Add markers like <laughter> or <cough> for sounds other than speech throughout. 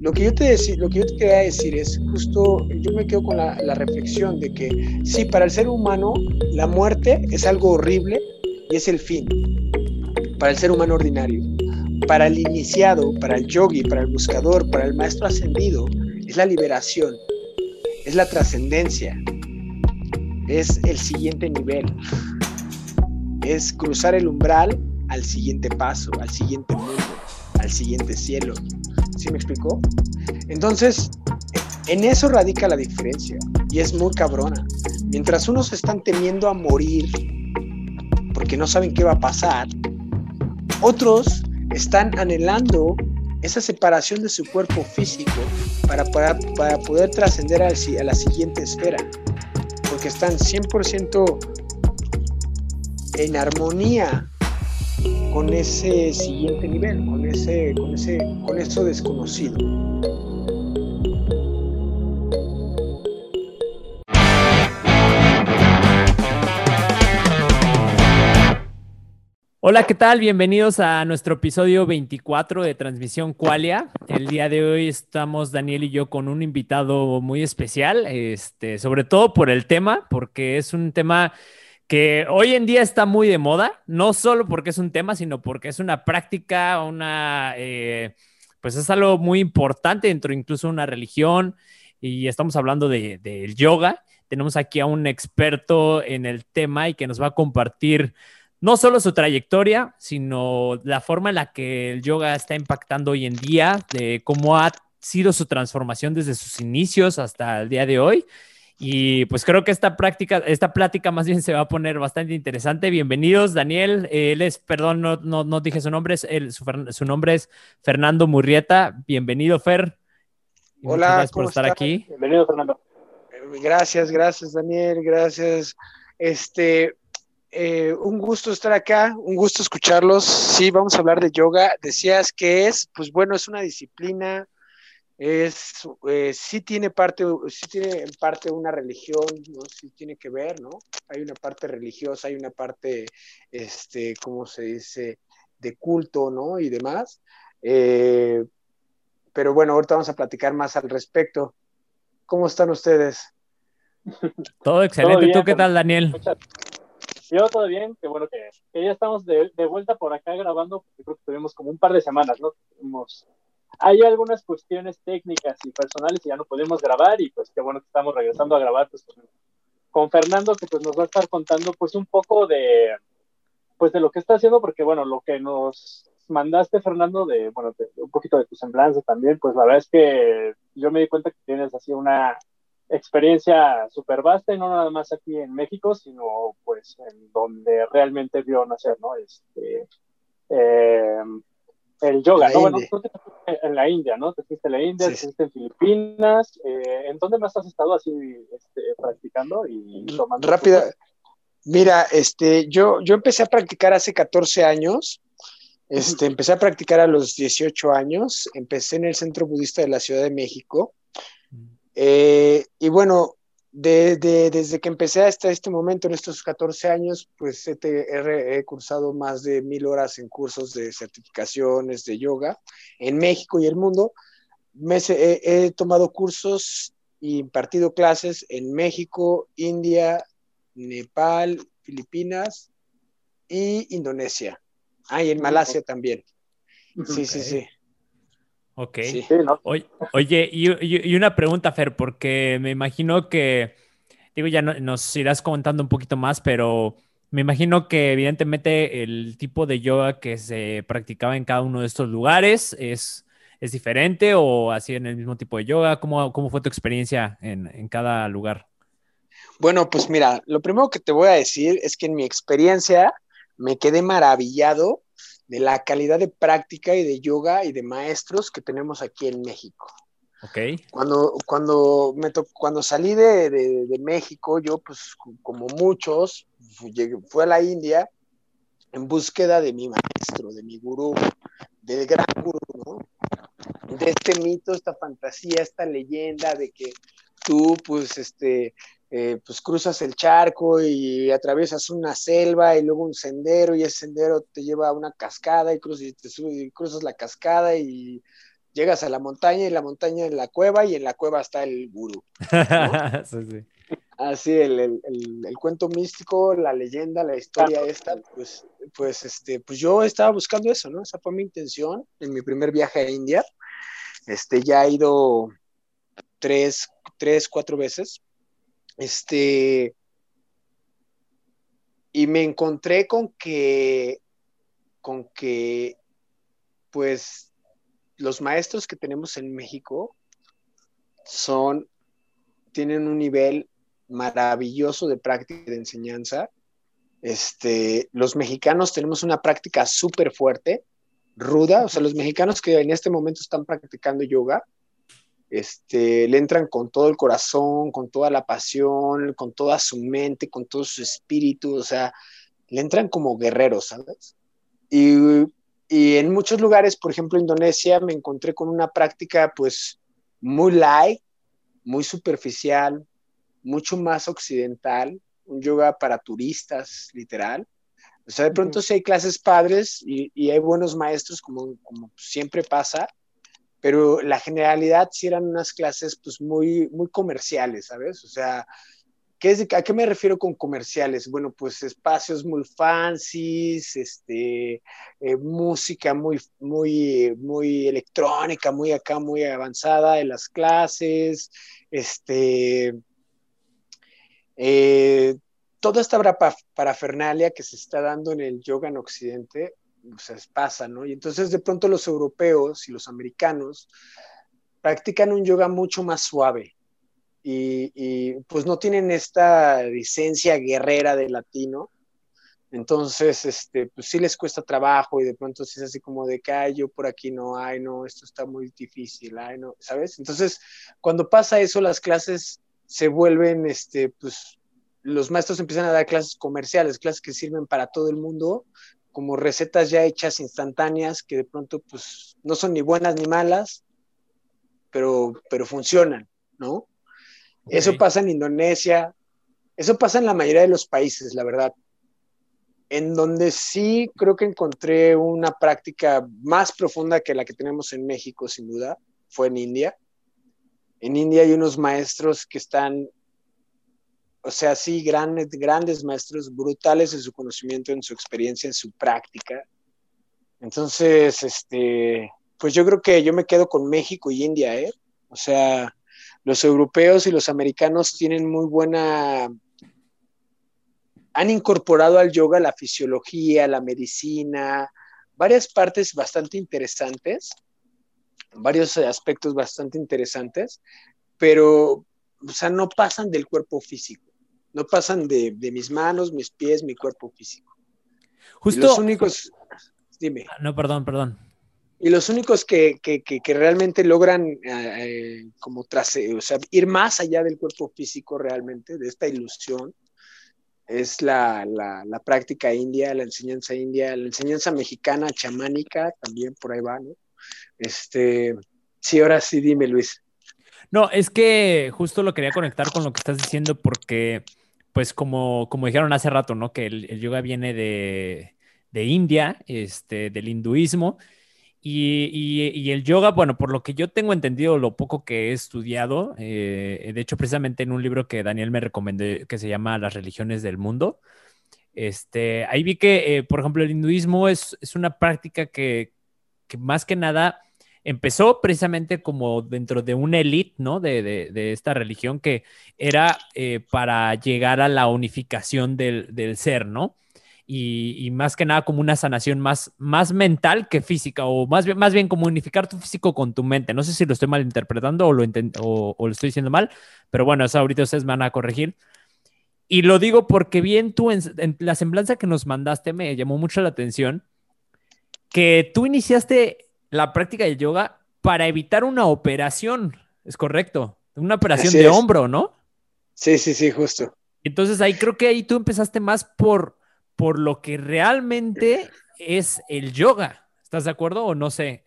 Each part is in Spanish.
Lo que yo te, lo que yo quería decir es justo, yo me quedo con la, la reflexión de que sí, para el ser humano la muerte es algo horrible y es el fin, para el ser humano ordinario. Para el iniciado, para el yogi, para el buscador, para el maestro ascendido, es la liberación, es la trascendencia, es el siguiente nivel, es cruzar el umbral al siguiente paso, al siguiente mundo, al siguiente cielo. ¿Sí me explicó? Entonces, en eso radica la diferencia y es muy cabrona. Mientras unos están temiendo a morir porque no saben qué va a pasar, otros están anhelando esa separación de su cuerpo físico para, para, para poder trascender a la siguiente esfera porque están 100% en armonía con ese siguiente nivel, con ese, con ese, con eso desconocido. Hola, ¿qué tal? Bienvenidos a nuestro episodio 24 de Transmisión Qualia. El día de hoy estamos Daniel y yo con un invitado muy especial, este, sobre todo por el tema, porque es un tema que hoy en día está muy de moda, no solo porque es un tema, sino porque es una práctica, una, eh, pues es algo muy importante dentro incluso de una religión y estamos hablando del de, yoga. Tenemos aquí a un experto en el tema y que nos va a compartir no solo su trayectoria, sino la forma en la que el yoga está impactando hoy en día, de cómo ha sido su transformación desde sus inicios hasta el día de hoy. Y pues creo que esta práctica, esta plática más bien se va a poner bastante interesante. Bienvenidos, Daniel. Él es, perdón, no, no, dije su nombre, es su, nombre es Fernando Murrieta. Bienvenido, Fer. Hola, gracias por estar aquí. Bienvenido, Fernando. Gracias, gracias, Daniel. Gracias. Este, eh, un gusto estar acá, un gusto escucharlos. Sí, vamos a hablar de yoga. Decías que es, pues bueno, es una disciplina, es, eh, sí tiene parte, sí tiene en parte una religión, ¿no? Sí tiene que ver, ¿no? Hay una parte religiosa, hay una parte, este, ¿cómo se dice? De culto, ¿no? Y demás. Eh, pero bueno, ahorita vamos a platicar más al respecto. ¿Cómo están ustedes? <laughs> Todo excelente. ¿Tú qué tal, Daniel? Yo todo bien, que bueno que, ya estamos de, vuelta por acá grabando, porque creo que tuvimos como un par de semanas, ¿no? Hay algunas cuestiones técnicas y personales y ya no podemos grabar y pues qué bueno que estamos regresando a grabar pues, con Fernando que pues nos va a estar contando pues un poco de pues de lo que está haciendo porque bueno lo que nos mandaste Fernando de bueno un poquito de tu semblanza también pues la verdad es que yo me di cuenta que tienes así una experiencia súper vasta y no nada más aquí en México, sino pues en donde realmente vio nacer, ¿no? Este, eh, el yoga, ¿no? Bueno, tú te en la India, ¿no? Te fuiste en la India, te fuiste en Filipinas, eh, ¿en dónde más has estado así este, practicando y tomando? Rápida. Mira, este, yo, yo empecé a practicar hace 14 años. Este, empecé a practicar a los 18 años. Empecé en el Centro Budista de la Ciudad de México. Eh, y bueno, desde que empecé hasta este momento, en estos 14 años, pues he, cursado más de mil horas en cursos de certificaciones de yoga en México y el mundo. Me, he, tomado cursos y impartido clases en México, India, Nepal, Filipinas y Indonesia. Ah, y en Malasia también. Sí, sí, sí. Ok. Oye, y, una pregunta, Fer, porque me imagino que, digo, ya nos irás comentando un poquito más, pero me imagino que evidentemente el tipo de yoga que se practicaba en cada uno de estos lugares es, es diferente o así en el mismo tipo de yoga. ¿Cómo, cómo fue tu experiencia en, en cada lugar? Bueno, pues mira, lo primero que te voy a decir es que en mi experiencia me quedé maravillado de la calidad de práctica y de yoga y de maestros que tenemos aquí en México. Okay. Cuando, cuando, me cuando salí de, de, México, yo, pues, como muchos, fui a la India en búsqueda de mi maestro, de mi gurú, del gran gurú, ¿no? De este mito, esta fantasía, esta leyenda de que tú, pues, este, eh, pues cruzas el charco y atraviesas una selva y luego un sendero y ese sendero te lleva a una cascada y cruzas, y cruzas la cascada y Llegas a la montaña y la montaña en la cueva y en la cueva está el gurú. <laughs> Así, el, el, el, cuento místico, la leyenda, la historia esta, pues, pues, este, pues yo estaba buscando eso, ¿no? Esa fue mi intención en mi primer viaje a India. Este, ya he ido tres, tres, cuatro veces. Este, y me encontré con que, con que, pues, los maestros que tenemos en México son, tienen un nivel maravilloso de práctica de enseñanza. Este, los mexicanos tenemos una práctica súper fuerte, ruda, o sea, los mexicanos que en este momento están practicando yoga, este, le entran con todo el corazón, con toda la pasión, con toda su mente, con todo su espíritu, o sea, le entran como guerreros, ¿sabes? Y, y en muchos lugares, por ejemplo, Indonesia, me encontré con una práctica pues muy light, muy superficial, mucho más occidental, un yoga para turistas, literal. O sea, de pronto sí hay clases padres y, y hay buenos maestros, como, como siempre pasa, pero la generalidad sí eran unas clases pues muy, muy comerciales, ¿sabes? O sea, ¿qué es, ¿a qué me refiero con comerciales? Bueno, pues espacios muy fancies, este, eh, música muy, muy, muy electrónica, muy acá, muy avanzada en las clases, este, eh, toda esta parafernalia que se está dando en el yoga en Occidente, o sea, pasa, ¿no? Y entonces de pronto los europeos y los americanos practican un yoga mucho más suave y, pues no tienen esta licencia guerrera de latino. Entonces, este, pues sí les cuesta trabajo y de pronto sí es así como de que, yo por aquí no, hay, no, esto está muy difícil, ay, no, ¿sabes? Entonces, cuando pasa eso, las clases se vuelven, este, pues, los maestros empiezan a dar clases comerciales, clases que sirven para todo el mundo, como recetas ya hechas instantáneas que de pronto pues no son ni buenas ni malas, pero, pero funcionan, ¿no? Eso pasa en Indonesia, eso pasa en la mayoría de los países, la verdad. En donde sí creo que encontré una práctica más profunda que la que tenemos en México, sin duda, fue en India. En India hay unos maestros que están o sea, sí, grandes, grandes maestros, brutales en su conocimiento, en su experiencia, en su práctica. Entonces, este, pues yo creo que yo me quedo con México y India, ¿eh? O sea, los europeos y los americanos tienen muy buena, han incorporado al yoga la fisiología, la medicina, varias partes bastante interesantes, varios aspectos bastante interesantes, pero, o sea, no pasan del cuerpo físico no pasan de, mis manos, mis pies, mi cuerpo físico. Justo. los únicos, dime. Ah, no, perdón, perdón. Y los únicos que, realmente logran eh, eh, como tras, o sea, ir más allá del cuerpo físico realmente, de esta ilusión, es la, la, práctica india, la enseñanza india, la enseñanza mexicana, chamánica, también por ahí va, ¿no? Este, sí, ahora sí, dime, Luis. No, es que justo lo quería conectar con lo que estás diciendo porque pues como, como dijeron hace rato, ¿no? Que el, yoga viene de, India, este, del hinduismo. Y, el yoga, bueno, por lo que yo tengo entendido, lo poco que he estudiado, eh, de hecho, precisamente en un libro que Daniel me recomendó que se llama Las religiones del mundo, este, ahí vi que, eh, por ejemplo, el hinduismo es, es una práctica que, que, más que nada empezó precisamente como dentro de una élite, ¿no? De, esta religión que era eh, para llegar a la unificación del, ser, ¿no? Y, más que nada como una sanación más, más mental que física, o más bien, más bien como unificar tu físico con tu mente. No sé si lo estoy malinterpretando o lo, o, o lo estoy diciendo mal, pero bueno, eso ahorita ustedes me van a corregir. Y lo digo porque bien tú, en la semblanza que nos mandaste, me llamó mucho la atención que tú iniciaste la práctica del yoga para evitar una operación, es correcto, una operación de hombro, ¿no? Sí, sí, sí, justo. Entonces ahí creo que ahí tú empezaste más por, por lo que realmente es el yoga. ¿Estás de acuerdo o no sé?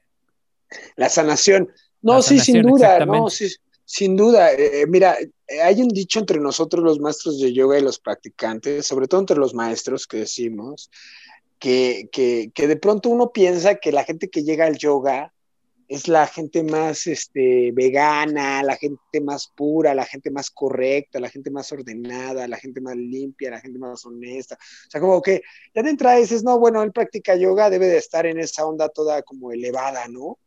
La sanación. No, sí, sin duda, no, sí, sin duda. Eh, mira, hay un dicho entre nosotros los maestros de yoga y los practicantes, sobre todo entre los maestros que decimos, que, de pronto uno piensa que la gente que llega al yoga es la gente más este, vegana, la gente más pura, la gente más correcta, la gente más ordenada, la gente más limpia, la gente más honesta. O sea, como que ya de entrada dices, no, bueno, él practica yoga, debe de estar en esa onda toda como elevada, ¿no?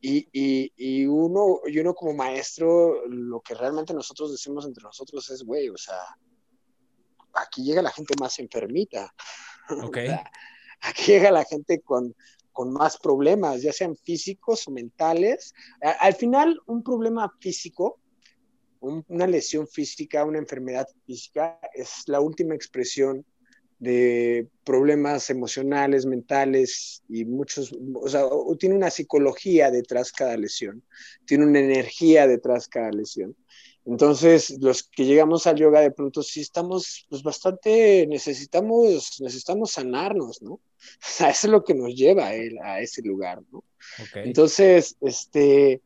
Y, y, y, uno, y uno como maestro, lo que realmente nosotros decimos entre nosotros es, güey, o sea, aquí llega la gente más enfermita. <laughs> Ok. Aquí llega la gente con, con más problemas, ya sean físicos o mentales. al final, un problema físico, una lesión física, una enfermedad física, es la última expresión de problemas emocionales, mentales y muchos, o sea, tiene una psicología detrás cada lesión, tiene una energía detrás cada lesión. Entonces, los que llegamos al yoga de pronto sí estamos, pues bastante, necesitamos, necesitamos sanarnos, ¿no? <laughs> O sea, eso es lo que nos lleva a, él, a ese lugar, ¿no? Entonces, este, eh,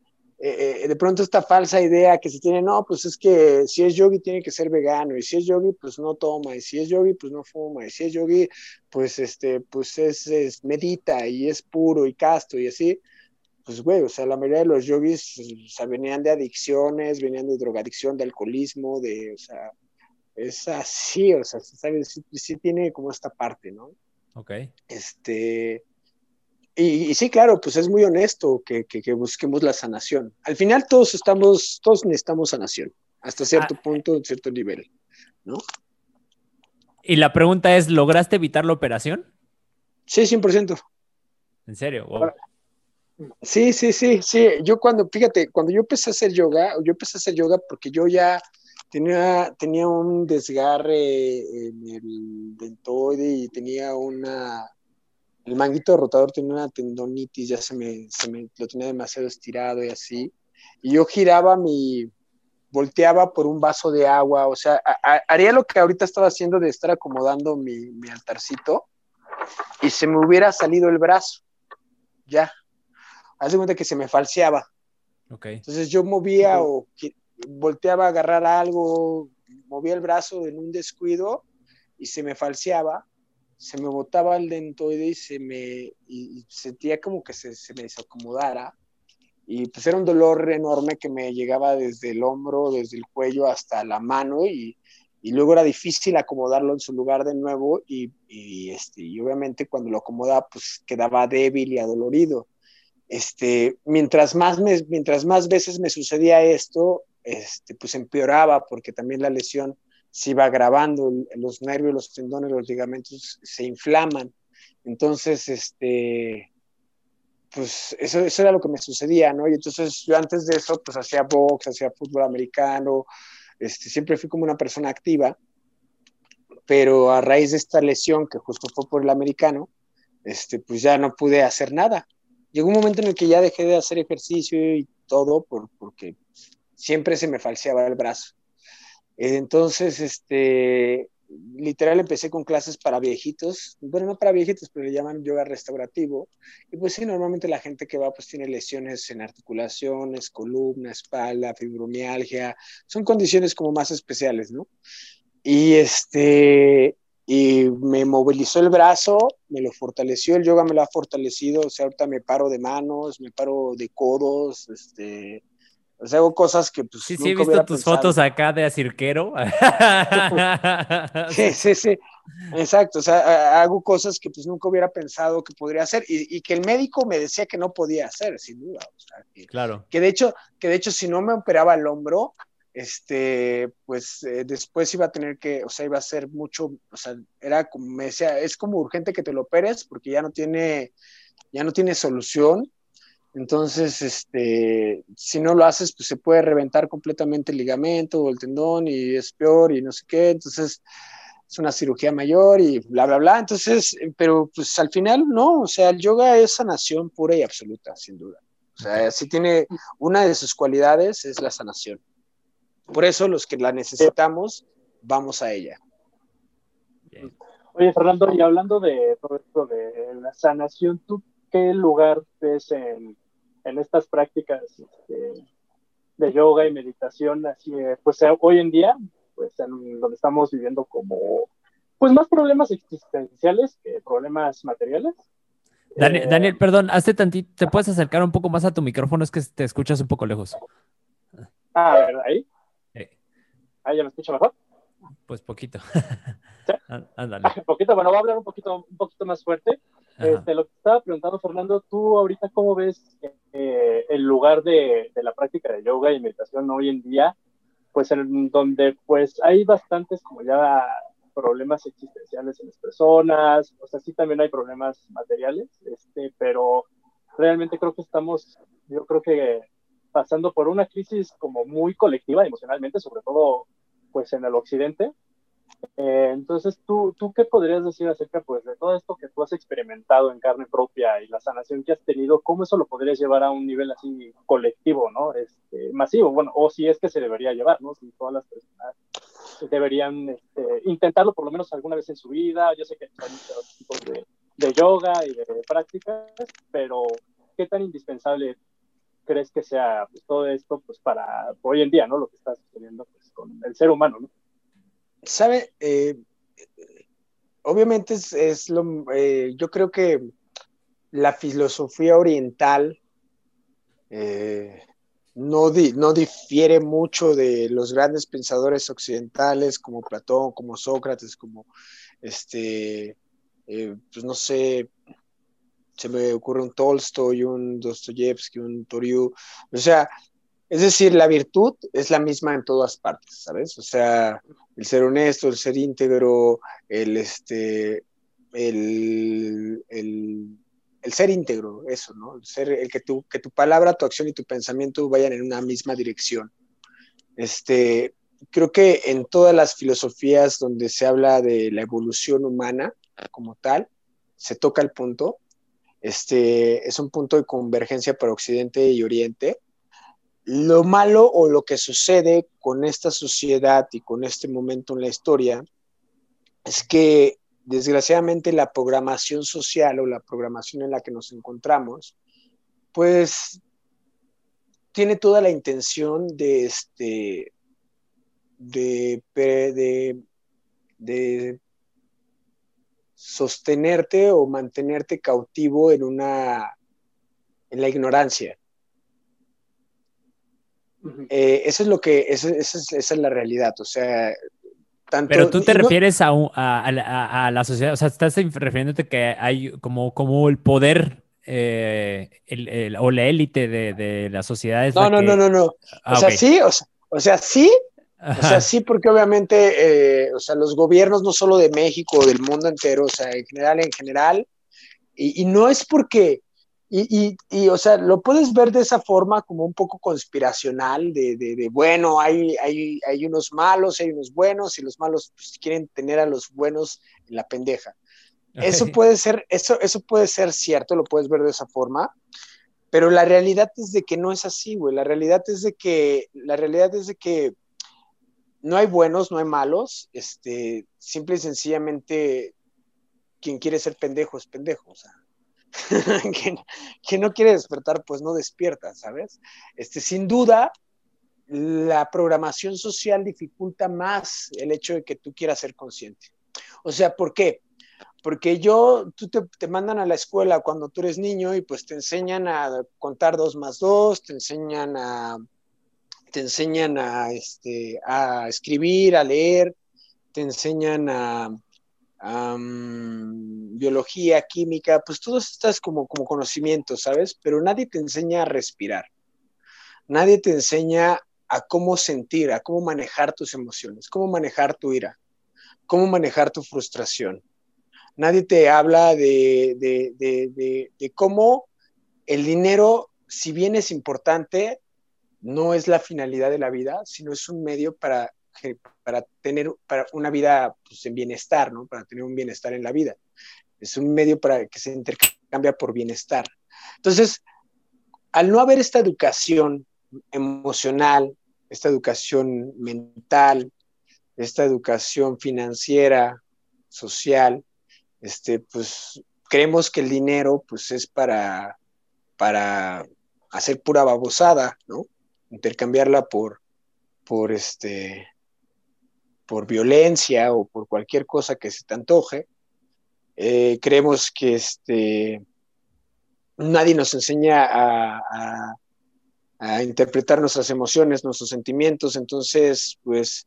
eh, de pronto esta falsa idea que se tiene, no, pues es que si es yogi tiene que ser vegano, y si es yogi, pues no toma, y si es yogi, pues no fuma, y si es yogi, pues este, pues es, es medita y es puro y casto y así pues, güey, o sea, la mayoría de los yogis, o sea, venían de adicciones, venían de drogadicción, de alcoholismo, de, o sea, es así, o sea, ¿sabes? Sí, tiene como esta parte, ¿no? Ok. Este, y, sí, claro, pues es muy honesto que, que, busquemos la sanación. Al final todos estamos, todos necesitamos sanación, hasta cierto ah. punto, cierto nivel, ¿no? Y la pregunta es, ¿lograste evitar la operación? Sí, 100%. ¿En serio? Wow. Sí, sí, sí, sí. Yo cuando, fíjate, cuando yo empecé a hacer yoga, yo empecé a hacer yoga porque yo ya tenía, tenía un desgarre en el dentoide y tenía una, el manguito rotador tenía una tendonitis, ya se me, se me, lo tenía demasiado estirado y así. Y yo giraba mi, volteaba por un vaso de agua, o sea, haría lo que ahorita estaba haciendo de estar acomodando mi, mi altarcito y se me hubiera salido el brazo, ya, haz de cuenta que se me falseaba. Okay. Entonces yo movía o volteaba a agarrar algo, movía el brazo en un descuido y se me falseaba, se me botaba el dentoide y se me y sentía como que se, se me desacomodara. Y pues era un dolor enorme que me llegaba desde el hombro, desde el cuello hasta la mano y, y luego era difícil acomodarlo en su lugar de nuevo y, y, este, y obviamente cuando lo acomodaba pues quedaba débil y adolorido este, mientras, más mientras más veces me sucedía esto, este, pues empeoraba porque también la lesión se iba agravando, los nervios, los tendones, los ligamentos se inflaman. Entonces, este, pues eso, eso era lo que me sucedía, ¿no? Y entonces yo antes de eso, pues hacía box, hacía fútbol americano, este, siempre fui como una persona activa, pero a raíz de esta lesión, que justo fue por el americano, este, pues ya no pude hacer nada llegó un momento en el que ya dejé de hacer ejercicio y todo por, porque siempre se me falseaba el brazo. Entonces, este, literal empecé con clases para viejitos, bueno, no para viejitos, pero le llaman yoga restaurativo. Y pues sí, normalmente la gente que va pues tiene lesiones en articulaciones, columna, espalda, fibromialgia, son condiciones como más especiales, ¿no? Y este, y me movilizó el brazo, me lo fortaleció, el yoga me lo ha fortalecido, o sea, ahorita me paro de manos, me paro de codos, este, o sea, hago cosas que pues... Sí, sí, he visto tus fotos acá de acirquero. <laughs> sí, sí, sí, exacto, o sea, hago cosas que pues nunca hubiera pensado que podría hacer y, y que el médico me decía que no podía hacer, sin duda. O sea, que, claro. Que de hecho, que de hecho si no me operaba el hombro, este, pues eh, después iba a tener que, o sea, iba a ser mucho, o sea, era como, me decía, es como urgente que te lo operes porque ya no tiene, ya no tiene solución. Entonces, este, si no lo haces, pues se puede reventar completamente el ligamento o el tendón y es peor y no sé qué. Entonces, es una cirugía mayor y bla, bla, bla. Entonces, pero pues al final, no, o sea, el yoga es sanación pura y absoluta, sin duda. O sea, si tiene una de sus cualidades es la sanación. Por eso los que la necesitamos, vamos a ella. Oye, Fernando, y hablando de todo esto de la sanación, ¿tú qué lugar ves en, estas prácticas este, de yoga y meditación? Así, pues hoy en día, pues en donde estamos viviendo como, pues más problemas existenciales que problemas materiales. Daniel, Eh, Daniel, perdón, hazte tantito, ¿te puedes acercar un poco más a tu micrófono? Es que te escuchas un poco lejos. Ah, a ver, ahí. Ahí ya me escucho mejor. pues poquito. <laughs> ¿Sí? Ándale. <laughs> Poquito, bueno, voy a hablar un poquito, un poquito más fuerte. Este, lo que estaba preguntando, Fernando, tú ahorita cómo ves eh, el lugar de, de la práctica de yoga y meditación hoy en día, pues en donde pues hay bastantes como ya problemas existenciales en las personas, o sea, sí también hay problemas materiales, este, pero realmente creo que estamos, yo creo que pasando por una crisis como muy colectiva emocionalmente, sobre todo pues en el occidente, eh, entonces, ¿tú, ¿tú qué podrías decir acerca pues, de todo esto que tú has experimentado en carne propia y la sanación que has tenido? ¿Cómo eso lo podrías llevar a un nivel así colectivo, ¿no? Este, masivo, bueno, o si es que se debería llevar, ¿no? Si todas las personas deberían este, intentarlo por lo menos alguna vez en su vida. Yo sé que hay muchos tipos de, de yoga y de prácticas, pero ¿qué tan indispensable crees que sea pues, todo esto pues, para hoy en día, ¿no? Lo que está sucediendo pues, con el ser humano, ¿no? ¿Sabe? Eh, obviamente es, es lo, eh, yo creo que la filosofía oriental eh, no, di, no, difiere mucho de los grandes pensadores occidentales como Platón, como Sócrates, como este, pues no sé, se me ocurre un Tolstoy, un Dostoyevsky, un Toriu, o sea, es decir, la virtud es la misma en todas partes, ¿sabes? O sea, el ser honesto, el ser íntegro, el, este, el, el, el ser íntegro, eso, ¿no? El, ser, el que, tu, que tu palabra, tu acción y tu pensamiento vayan en una misma dirección. Este, creo que en todas las filosofías donde se habla de la evolución humana como tal, se toca el punto. Este, es un punto de convergencia para Occidente y Oriente. Lo malo o lo que sucede con esta sociedad y con este momento en la historia es que desgraciadamente la programación social o la programación en la que nos encontramos, pues tiene toda la intención de, este, de, de, de sostenerte o mantenerte cautivo en una en la ignorancia. Eh, eso es lo que, eso, eso es, esa es la realidad, o sea, tanto, Pero tú te no, refieres a, a, a, a, la sociedad, o sea, estás refiriéndote que hay como, como el poder eh, el, el, o la élite de, de la sociedad. Es no, la no, que... no, no, no, ah, o sea, okay. sí, o sea, o sea, sí, Ajá. o sea, sí, porque obviamente, eh, o sea, los gobiernos no solo de México, del mundo entero, o sea, en general, en general, y, y no es porque, y, y, y, o sea, lo puedes ver de esa forma como un poco conspiracional, de, de, de bueno, hay, hay, hay, unos malos, hay unos buenos, y los malos pues, quieren tener a los buenos en la pendeja. Eso puede ser, eso, eso puede ser cierto, lo puedes ver de esa forma, pero la realidad es de que no es así, güey. La realidad es de que, la realidad es de que no hay buenos, no hay malos, este, simple y sencillamente quien quiere ser pendejo es pendejo, o sea. <laughs> que, no quiere despertar, pues no despierta, ¿sabes? Este, sin duda, la programación social dificulta más el hecho de que tú quieras ser consciente. O sea, ¿por qué? Porque yo, tú te, te, mandan a la escuela cuando tú eres niño y pues te enseñan a contar dos más dos, te enseñan a, te enseñan a, este, a escribir, a leer, te enseñan a, um, biología, química, pues todos estas como, como conocimientos, ¿sabes? Pero nadie te enseña a respirar. Nadie te enseña a cómo sentir, a cómo manejar tus emociones, cómo manejar tu ira, cómo manejar tu frustración. Nadie te habla de, de, de cómo el dinero, si bien es importante, no es la finalidad de la vida, sino es un medio para para tener para una vida pues, en bienestar, ¿no? Para tener un bienestar en la vida. Es un medio para que se intercambia por bienestar. Entonces, al no haber esta educación emocional, esta educación mental, esta educación financiera, social, este, pues creemos que el dinero pues es para, para hacer pura babosada, ¿no? Intercambiarla por, por este, por violencia o por cualquier cosa que se te antoje. Eh, creemos que, este, nadie nos enseña a, a, interpretar nuestras emociones, nuestros sentimientos, entonces, pues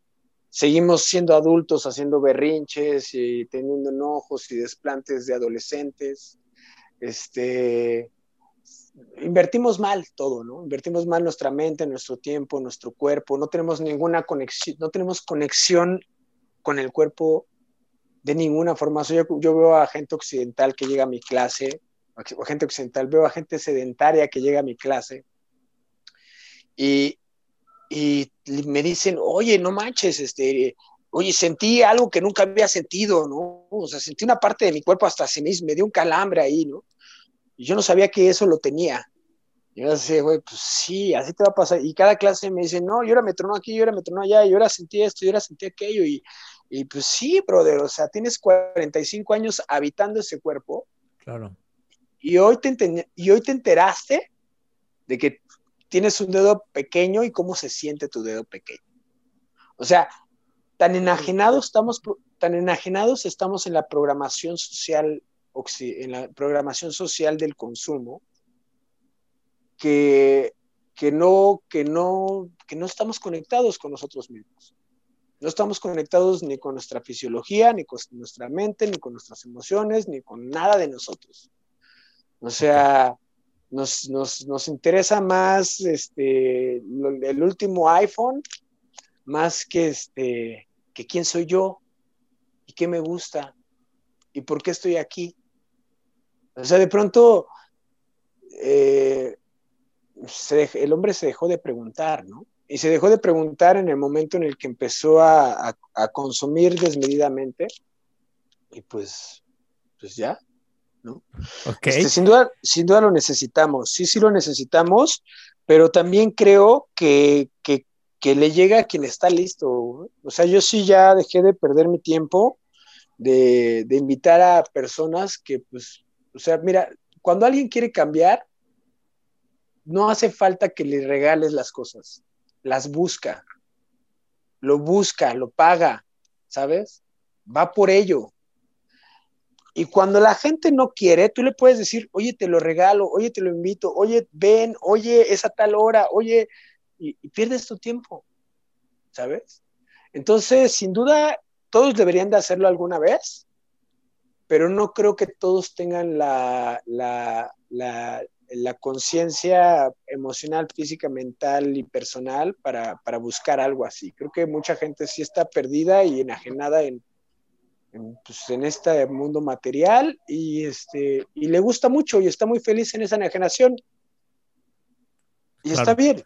seguimos siendo adultos, haciendo berrinches y teniendo enojos y desplantes de adolescentes. Este, invertimos mal todo, ¿no? Invertimos mal nuestra mente, nuestro tiempo, nuestro cuerpo, no tenemos ninguna conexión, no tenemos conexión con el cuerpo de ninguna forma. Yo, yo veo a gente occidental que llega a mi clase, o gente occidental, veo a gente sedentaria que llega a mi clase y, y me dicen, oye, no manches, este, oye, sentí algo que nunca había sentido, ¿no? O sea, sentí una parte de mi cuerpo hasta se me, me dio un calambre ahí, ¿no? Y yo no sabía que eso lo tenía. Y yo decía, güey, pues sí, así te va a pasar. Y cada clase me dice, no, yo ahora me tronó aquí, yo ahora me tronó allá, yo ahora sentí esto, yo ahora sentí aquello. Y, y pues sí, brother, o sea, tienes 45 años habitando ese cuerpo. Claro. Y hoy te, y hoy te enteraste de que tienes un dedo pequeño y cómo se siente tu dedo pequeño. O sea, tan enajenados estamos, tan enajenados estamos en la programación social en la programación social del consumo, que, que, no, que, no, que no estamos conectados con nosotros mismos. No estamos conectados ni con nuestra fisiología, ni con nuestra mente, ni con nuestras emociones, ni con nada de nosotros. O sea, nos, nos, nos interesa más este, el último iPhone, más que, este, que quién soy yo y qué me gusta y por qué estoy aquí. O sea, de pronto eh, el hombre se dejó de preguntar, ¿no? Y se dejó de preguntar en el momento en el que empezó a, consumir desmedidamente. Y pues, pues ya, ¿no? Este, sin, duda, sin duda lo necesitamos, sí, sí lo necesitamos, pero también creo que, que, le llega a quien está listo. O sea, yo sí ya dejé de perder mi tiempo de, de invitar a personas que pues o sea, mira, cuando alguien quiere cambiar, no hace falta que le regales las cosas, las busca, lo busca, lo paga, ¿sabes? Va por ello. Y cuando la gente no quiere, tú le puedes decir, oye, te lo regalo, oye, te lo invito, oye, ven, oye, es a tal hora, oye, y, y pierdes tu tiempo, ¿sabes? Entonces, sin duda, todos deberían de hacerlo alguna vez, pero no creo que todos tengan la, la, la, la conciencia emocional, física, mental y personal para, para, buscar algo así. Creo que mucha gente sí está perdida y enajenada en, en, pues, en este mundo material y, este, y le gusta mucho y está muy feliz en esa enajenación. Y está bien,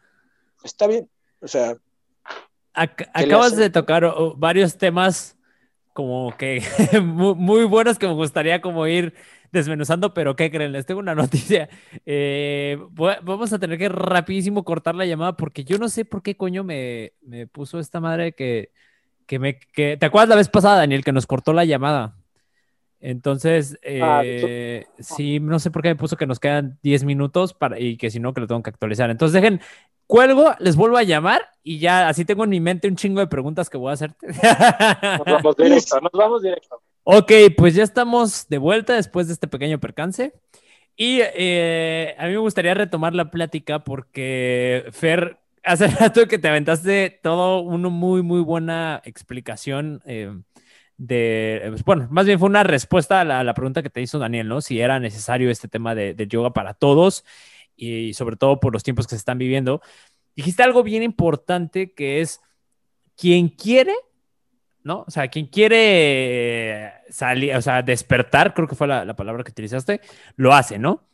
está bien. O sea... acabas de tocar varios temas como que <laughs> muy, buenos que me gustaría como ir desmenuzando, pero ¿qué creen? Les tengo una <laughs> noticia. Eh, vamos a tener que rapidísimo cortar la llamada porque yo no sé por qué coño me, me puso esta madre que, que me... Que, ¿Te acuerdas la vez pasada, Daniel, que nos cortó la llamada? Entonces, ah, eh, sí, no sé por qué me puso que nos quedan 10 minutos para, y que si no, que lo tengo que actualizar. Entonces, dejen, cuelgo, les vuelvo a llamar y ya así tengo en mi mente un chingo de preguntas que voy a hacerte. Nos vamos directo, nos vamos directo. Ok, pues ya estamos de vuelta después de este pequeño percance. Y eh, a mí me gustaría retomar la plática porque, Fer, hace <laughs> rato que te aventaste todo una muy, muy buena explicación eh, de, pues, bueno, más bien fue una respuesta a la, pregunta que te hizo Daniel, ¿no? Si era necesario este tema de, de yoga para todos y sobre todo por los tiempos que se están viviendo. Dijiste algo bien importante que es quien quiere, ¿no? O sea, quien quiere salir, o sea, despertar, creo que fue la, palabra que utilizaste, lo hace, ¿no?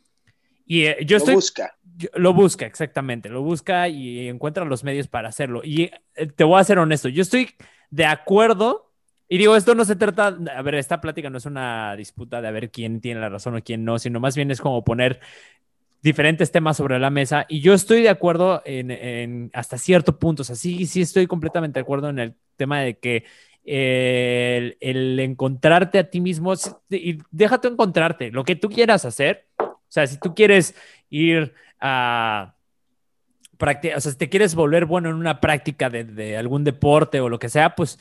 Y eh, yo estoy... Lo busca. lo busca, exactamente, lo busca y encuentra los medios para hacerlo. Y eh, te voy a ser honesto, yo estoy de acuerdo y digo, esto no se trata, a ver, esta plática no es una disputa de a ver quién tiene la razón o quién no, sino más bien es como poner diferentes temas sobre la mesa y yo estoy de acuerdo en, hasta cierto punto, o sea, sí, sí estoy completamente de acuerdo en el tema de que el, encontrarte a ti mismo, y déjate encontrarte, lo que tú quieras hacer, o sea, si tú quieres ir a o sea, si te quieres volver bueno en una práctica de, de, algún deporte o lo que sea, pues,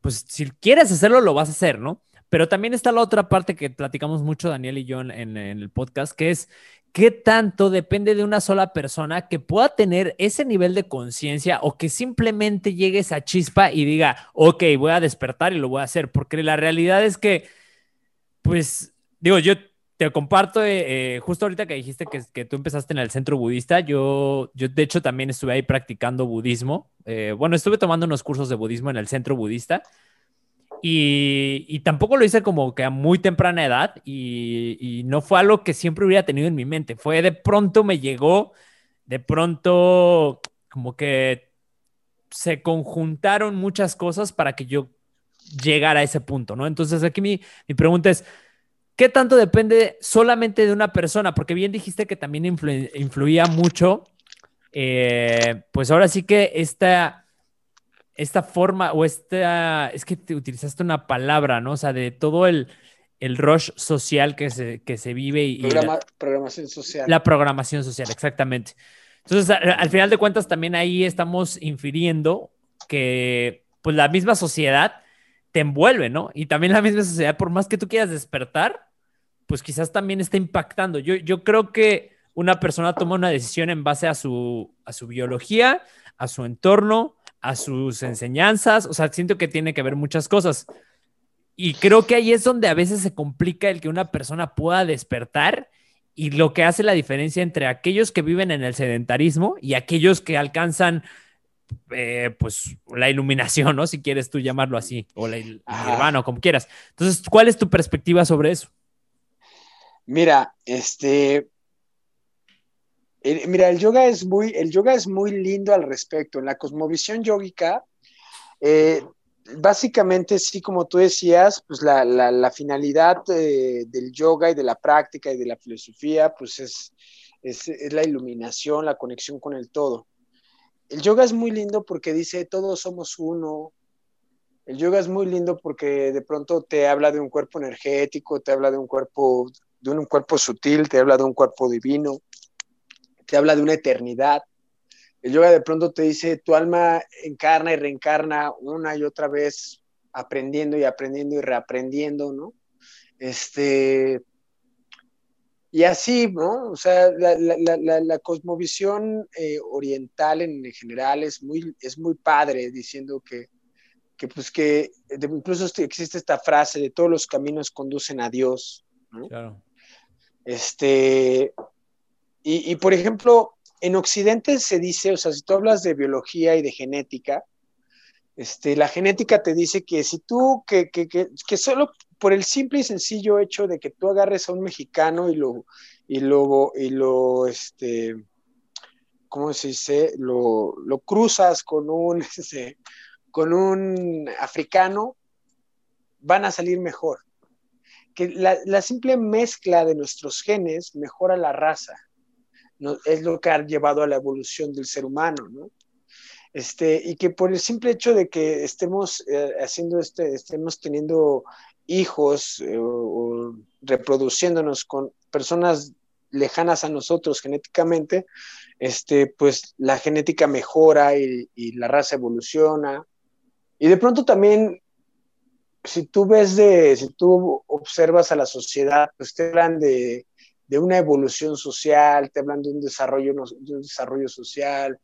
pues si quieres hacerlo, lo vas a hacer, ¿no? Pero también está la otra parte que platicamos mucho Daniel y yo en, el podcast, que es qué tanto depende de una sola persona que pueda tener ese nivel de conciencia o que simplemente llegue esa chispa y diga, ok, voy a despertar y lo voy a hacer, porque la realidad es que, pues, digo, yo te comparto, eh, eh, justo ahorita que dijiste que, tú empezaste en el centro budista, yo, yo de hecho también estuve ahí practicando budismo. Eh, bueno, estuve tomando unos cursos de budismo en el centro budista y, tampoco lo hice como que a muy temprana edad y, no fue algo que siempre hubiera tenido en mi mente. Fue de pronto me llegó, de pronto como que se conjuntaron muchas cosas para que yo llegara a ese punto, ¿no? Entonces aquí mi, mi pregunta es, ¿qué tanto depende solamente de una persona? Porque bien dijiste que también influía mucho, eh, pues ahora sí que esta esta forma o esta, es que te utilizaste una palabra, ¿no? O sea, de todo el, el rush social que se, que se vive y... la, programación social. La programación social, exactamente. Entonces, al final de cuentas, también ahí estamos infiriendo que pues la misma sociedad te envuelve, ¿no? Y también la misma sociedad, por más que tú quieras despertar, pues quizás también está impactando. Yo, yo creo que una persona toma una decisión en base a su, a su biología, a su entorno, a sus enseñanzas, o sea, siento que tiene que ver muchas cosas. Y creo que ahí es donde a veces se complica el que una persona pueda despertar y lo que hace la diferencia entre aquellos que viven en el sedentarismo y aquellos que alcanzan eh, pues la iluminación, ¿no? Si quieres tú llamarlo así, o la nirvana, como quieras. Entonces, ¿cuál es tu perspectiva sobre eso? Mira, este, mira, el yoga, es muy, el yoga es muy lindo al respecto. En la cosmovisión yógica, eh, básicamente, sí, como tú decías, pues la, finalidad del yoga y de la práctica y de la filosofía, pues es, es, la iluminación, la conexión con el todo. El yoga es muy lindo porque dice, todos somos uno. El yoga es muy lindo porque de pronto te habla de un cuerpo energético, te habla de un cuerpo, de un cuerpo sutil, te habla de un cuerpo divino te habla de una eternidad. El yoga de pronto te dice, tu alma encarna y reencarna una y otra vez, aprendiendo y aprendiendo y reaprendiendo, ¿no? Este, y así, ¿no? O sea, la, cosmovisión eh, oriental en general es muy, es muy padre, diciendo que, que pues que incluso este, existe esta frase de todos los caminos conducen a Dios, ¿no? Claro. Este, y, por ejemplo, en Occidente se dice, o sea, si tú hablas de biología y de genética, este, la genética te dice que si tú, que, que, que, solo por el simple y sencillo hecho de que tú agarres a un mexicano y lo, y lo, y lo, este, ¿cómo se dice? Lo, lo cruzas con un, <laughs> este, con un africano, van a salir mejor. Que la, la simple mezcla de nuestros genes mejora la raza es lo que ha llevado a la evolución del ser humano, ¿no? Este, y que por el simple hecho de que estemos eh, haciendo este, estemos teniendo hijos eh, o, reproduciéndonos con personas lejanas a nosotros genéticamente, este, pues la genética mejora y, y, la raza evoluciona. Y de pronto también, si tú ves de, si tú observas a la sociedad, pues te hablan de, de una evolución social, te hablan de un desarrollo, de un desarrollo social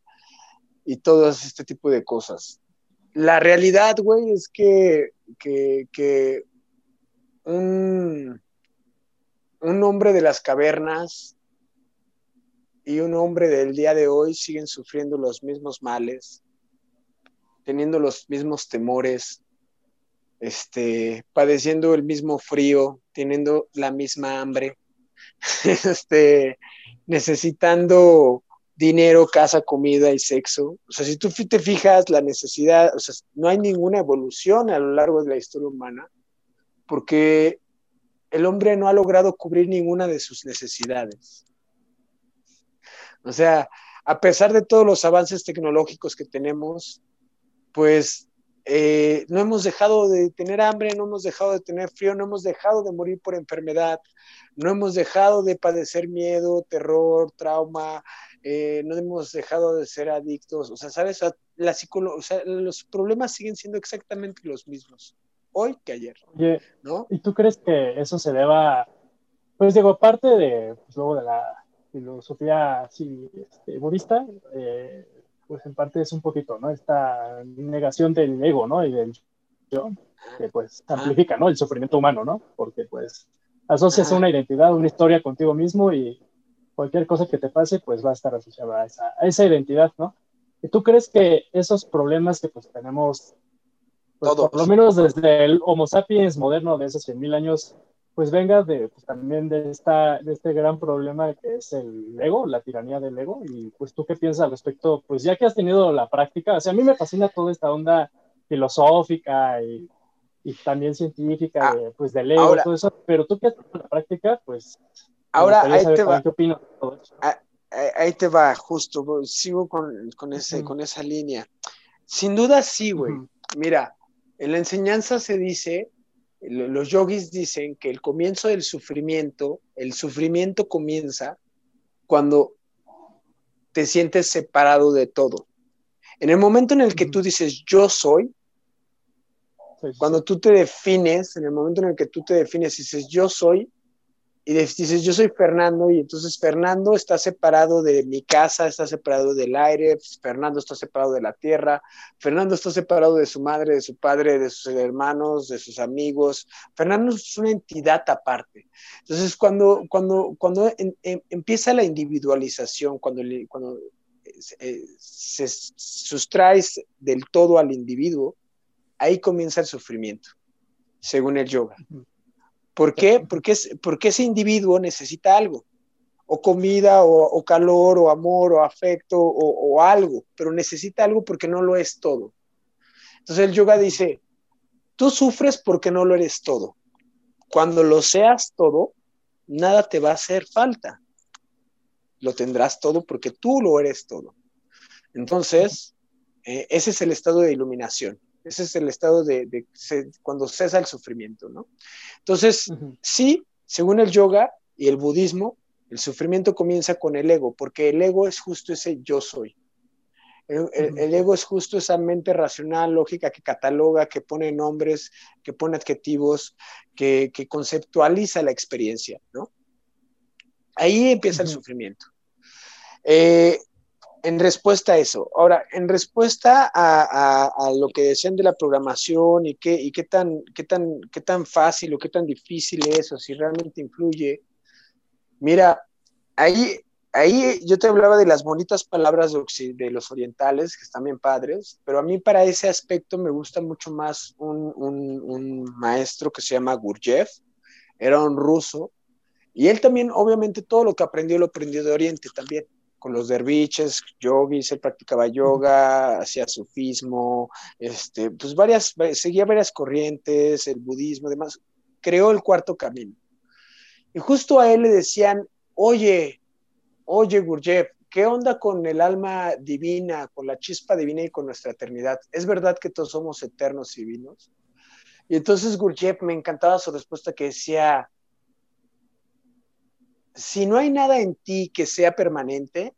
y todo este tipo de cosas. La realidad, güey, es que, que, un, un hombre de las cavernas y un hombre del día de hoy siguen sufriendo los mismos males, teniendo los mismos temores, este, padeciendo el mismo frío, teniendo la misma hambre, <laughs> este, necesitando dinero, casa, comida y sexo. O sea, si tú te fijas, la necesidad, o sea, no hay ninguna evolución a lo largo de la historia humana, porque el hombre no ha logrado cubrir ninguna de sus necesidades. O sea, a pesar de todos los avances tecnológicos que tenemos, pues eh, no hemos dejado de tener hambre, no hemos dejado de tener frío, no hemos dejado de morir por enfermedad, no hemos dejado de padecer miedo, terror, trauma, eh, no hemos dejado de ser adictos, o sea, ¿sabes? La los problemas siguen siendo exactamente los mismos, hoy que ayer. Oye, ¿no? ¿Y tú crees que eso se deba, pues digo, aparte de, pues, luego de la filosofía así, este, budista, eh, pues en parte es un poquito, ¿no? Esta negación del ego, ¿no? Y del yo, que pues amplifica, ¿no? El sufrimiento humano, ¿no? Porque pues asocias una identidad, una historia contigo mismo y cualquier cosa que te pase, pues va a estar asociada a esa, a esa identidad, ¿no? ¿Y tú crees que esos problemas que pues tenemos, pues, por lo menos desde el Homo sapiens moderno de esos 100.000 años, pues venga de, pues, también de, esta, de este gran problema que es el ego, la tiranía del ego? Y pues tú qué piensas al respecto, pues ya que has tenido la práctica, o sea, a mí me fascina toda esta onda filosófica y, y también científica, ah, pues del ego, y todo eso, pero tú que has tenido la práctica, pues... Ahora, ahí te va. ¿Qué opinas de todo eso? Ah, ahí te va, justo, sigo con, con, ese, con esa línea. Sin duda sí, güey. Mira, en la enseñanza se dice, los yogis dicen que el comienzo del sufrimiento, el sufrimiento comienza cuando te sientes separado de todo. En el momento en el que tú dices yo soy, cuando tú te defines, en el momento en el que tú te defines y dices yo soy, y dices, yo soy Fernando, y entonces Fernando está separado de mi casa, está separado del aire, Fernando está separado de la tierra, Fernando está separado de su madre, de su padre, de sus hermanos, de sus amigos. Fernando es una entidad aparte. Entonces, cuando, cuando, cuando empieza la individualización, cuando, cuando eh, se sustraes del todo al individuo, ahí comienza el sufrimiento, según el yoga. ¿Por qué? Porque, porque ese individuo necesita algo, o comida, o, calor, o amor, o afecto, o, algo, pero necesita algo porque no lo es todo. Entonces el yoga dice, tú sufres porque no lo eres todo. Cuando lo seas todo, nada te va a hacer falta. Lo tendrás todo porque tú lo eres todo. Entonces, eh, ese es el estado de iluminación. Ese es el estado de, cuando cesa el sufrimiento, ¿no? Entonces, sí, según el yoga y el budismo, el sufrimiento comienza con el ego, porque el ego es justo ese yo soy. El, ego es justo esa mente racional, lógica, que cataloga, que pone nombres, que pone adjetivos, que, conceptualiza la experiencia, ¿no? Ahí empieza el sufrimiento. Eh, en respuesta a eso. Ahora, en respuesta a, lo que decían de la programación y qué, y qué, tan, qué, tan, qué tan fácil o qué tan difícil es o si realmente influye, mira, ahí, ahí yo te hablaba de las bonitas palabras de, los orientales, que están bien padres, pero a mí para ese aspecto me gusta mucho más un, un maestro que se llama Gurdjieff, era un ruso, y él también, obviamente, todo lo que aprendió lo aprendió de Oriente también con los derviches, yogis, él practicaba yoga, hacía sufismo, este, pues varias, seguía varias corrientes, el budismo, demás, creó el cuarto camino. Y justo a él le decían, oye, oye Gurdjieff, ¿qué onda con el alma divina, con la chispa divina y con nuestra eternidad? ¿Es verdad que todos somos eternos y divinos? Y entonces Gurdjieff me encantaba su respuesta que decía, si no hay nada en ti que sea permanente,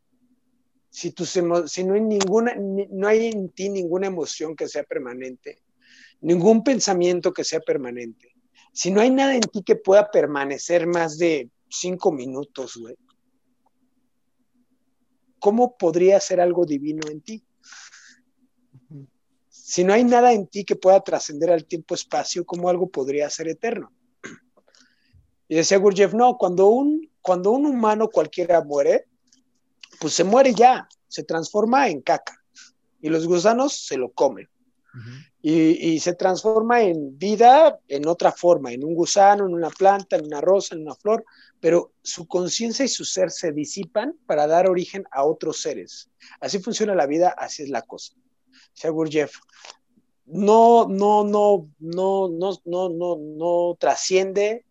si, si no, hay ninguna, no hay en ti ninguna emoción que sea permanente, ningún pensamiento que sea permanente, si no hay nada en ti que pueda permanecer más de cinco minutos, güey, ¿cómo podría ser algo divino en ti? Si no hay nada en ti que pueda trascender al tiempo-espacio, ¿cómo algo podría ser eterno? <clears throat> Y decía Gurdjieff, no, cuando un, cuando un humano cualquiera muere, pues se muere ya, se transforma en caca y los gusanos se lo comen. y, se transforma en vida en otra forma, en un gusano, en una planta, en una rosa, en una flor, pero su conciencia y su ser se disipan para dar origen a otros seres. Así funciona la vida, así es la cosa. Sea Gurdjieff, no, no, no, no, no, no, no, no trasciende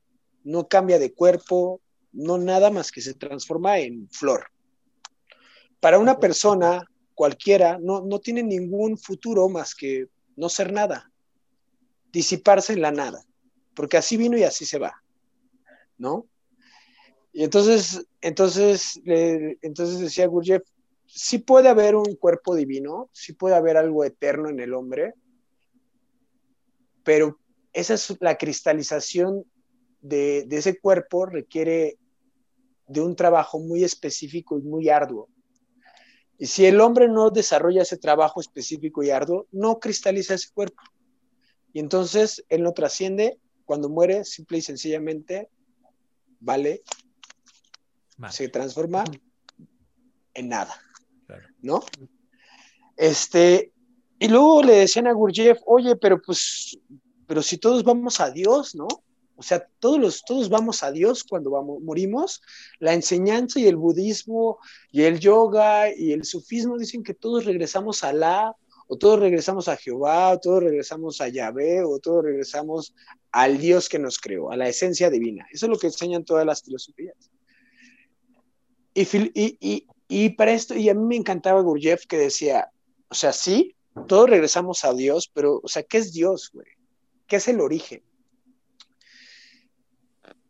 no cambia de cuerpo, no nada más que se transforma en flor. Para una persona cualquiera no, no tiene ningún futuro más que no ser nada, disiparse en la nada, porque así vino y así se va, ¿no? Y entonces, entonces, entonces decía Gurdjieff, sí puede haber un cuerpo divino, sí puede haber algo eterno en el hombre, pero esa es la cristalización de, de ese cuerpo, requiere de un trabajo muy específico y muy arduo. Y si el hombre no desarrolla ese trabajo específico y arduo, no cristaliza ese cuerpo. Y entonces él no trasciende, cuando muere, simple y sencillamente, vale, se transforma en nada, ¿no? Este, y luego le decían a Gurdjieff, oye, pero pues, pero si todos vamos a Dios, ¿no? O sea, todos, los, todos vamos a Dios cuando vamos, morimos. La enseñanza y el budismo y el yoga y el sufismo dicen que todos regresamos a Alá, o todos regresamos a Jehová, o todos regresamos a Yahvé, o todos regresamos al Dios que nos creó, a la esencia divina. Eso es lo que enseñan todas las filosofías. Y, para esto, y a mí me encantaba Gurdjieff que decía, o sea, sí, todos regresamos a Dios, pero, o sea, ¿qué es Dios, güey? ¿Qué es el origen?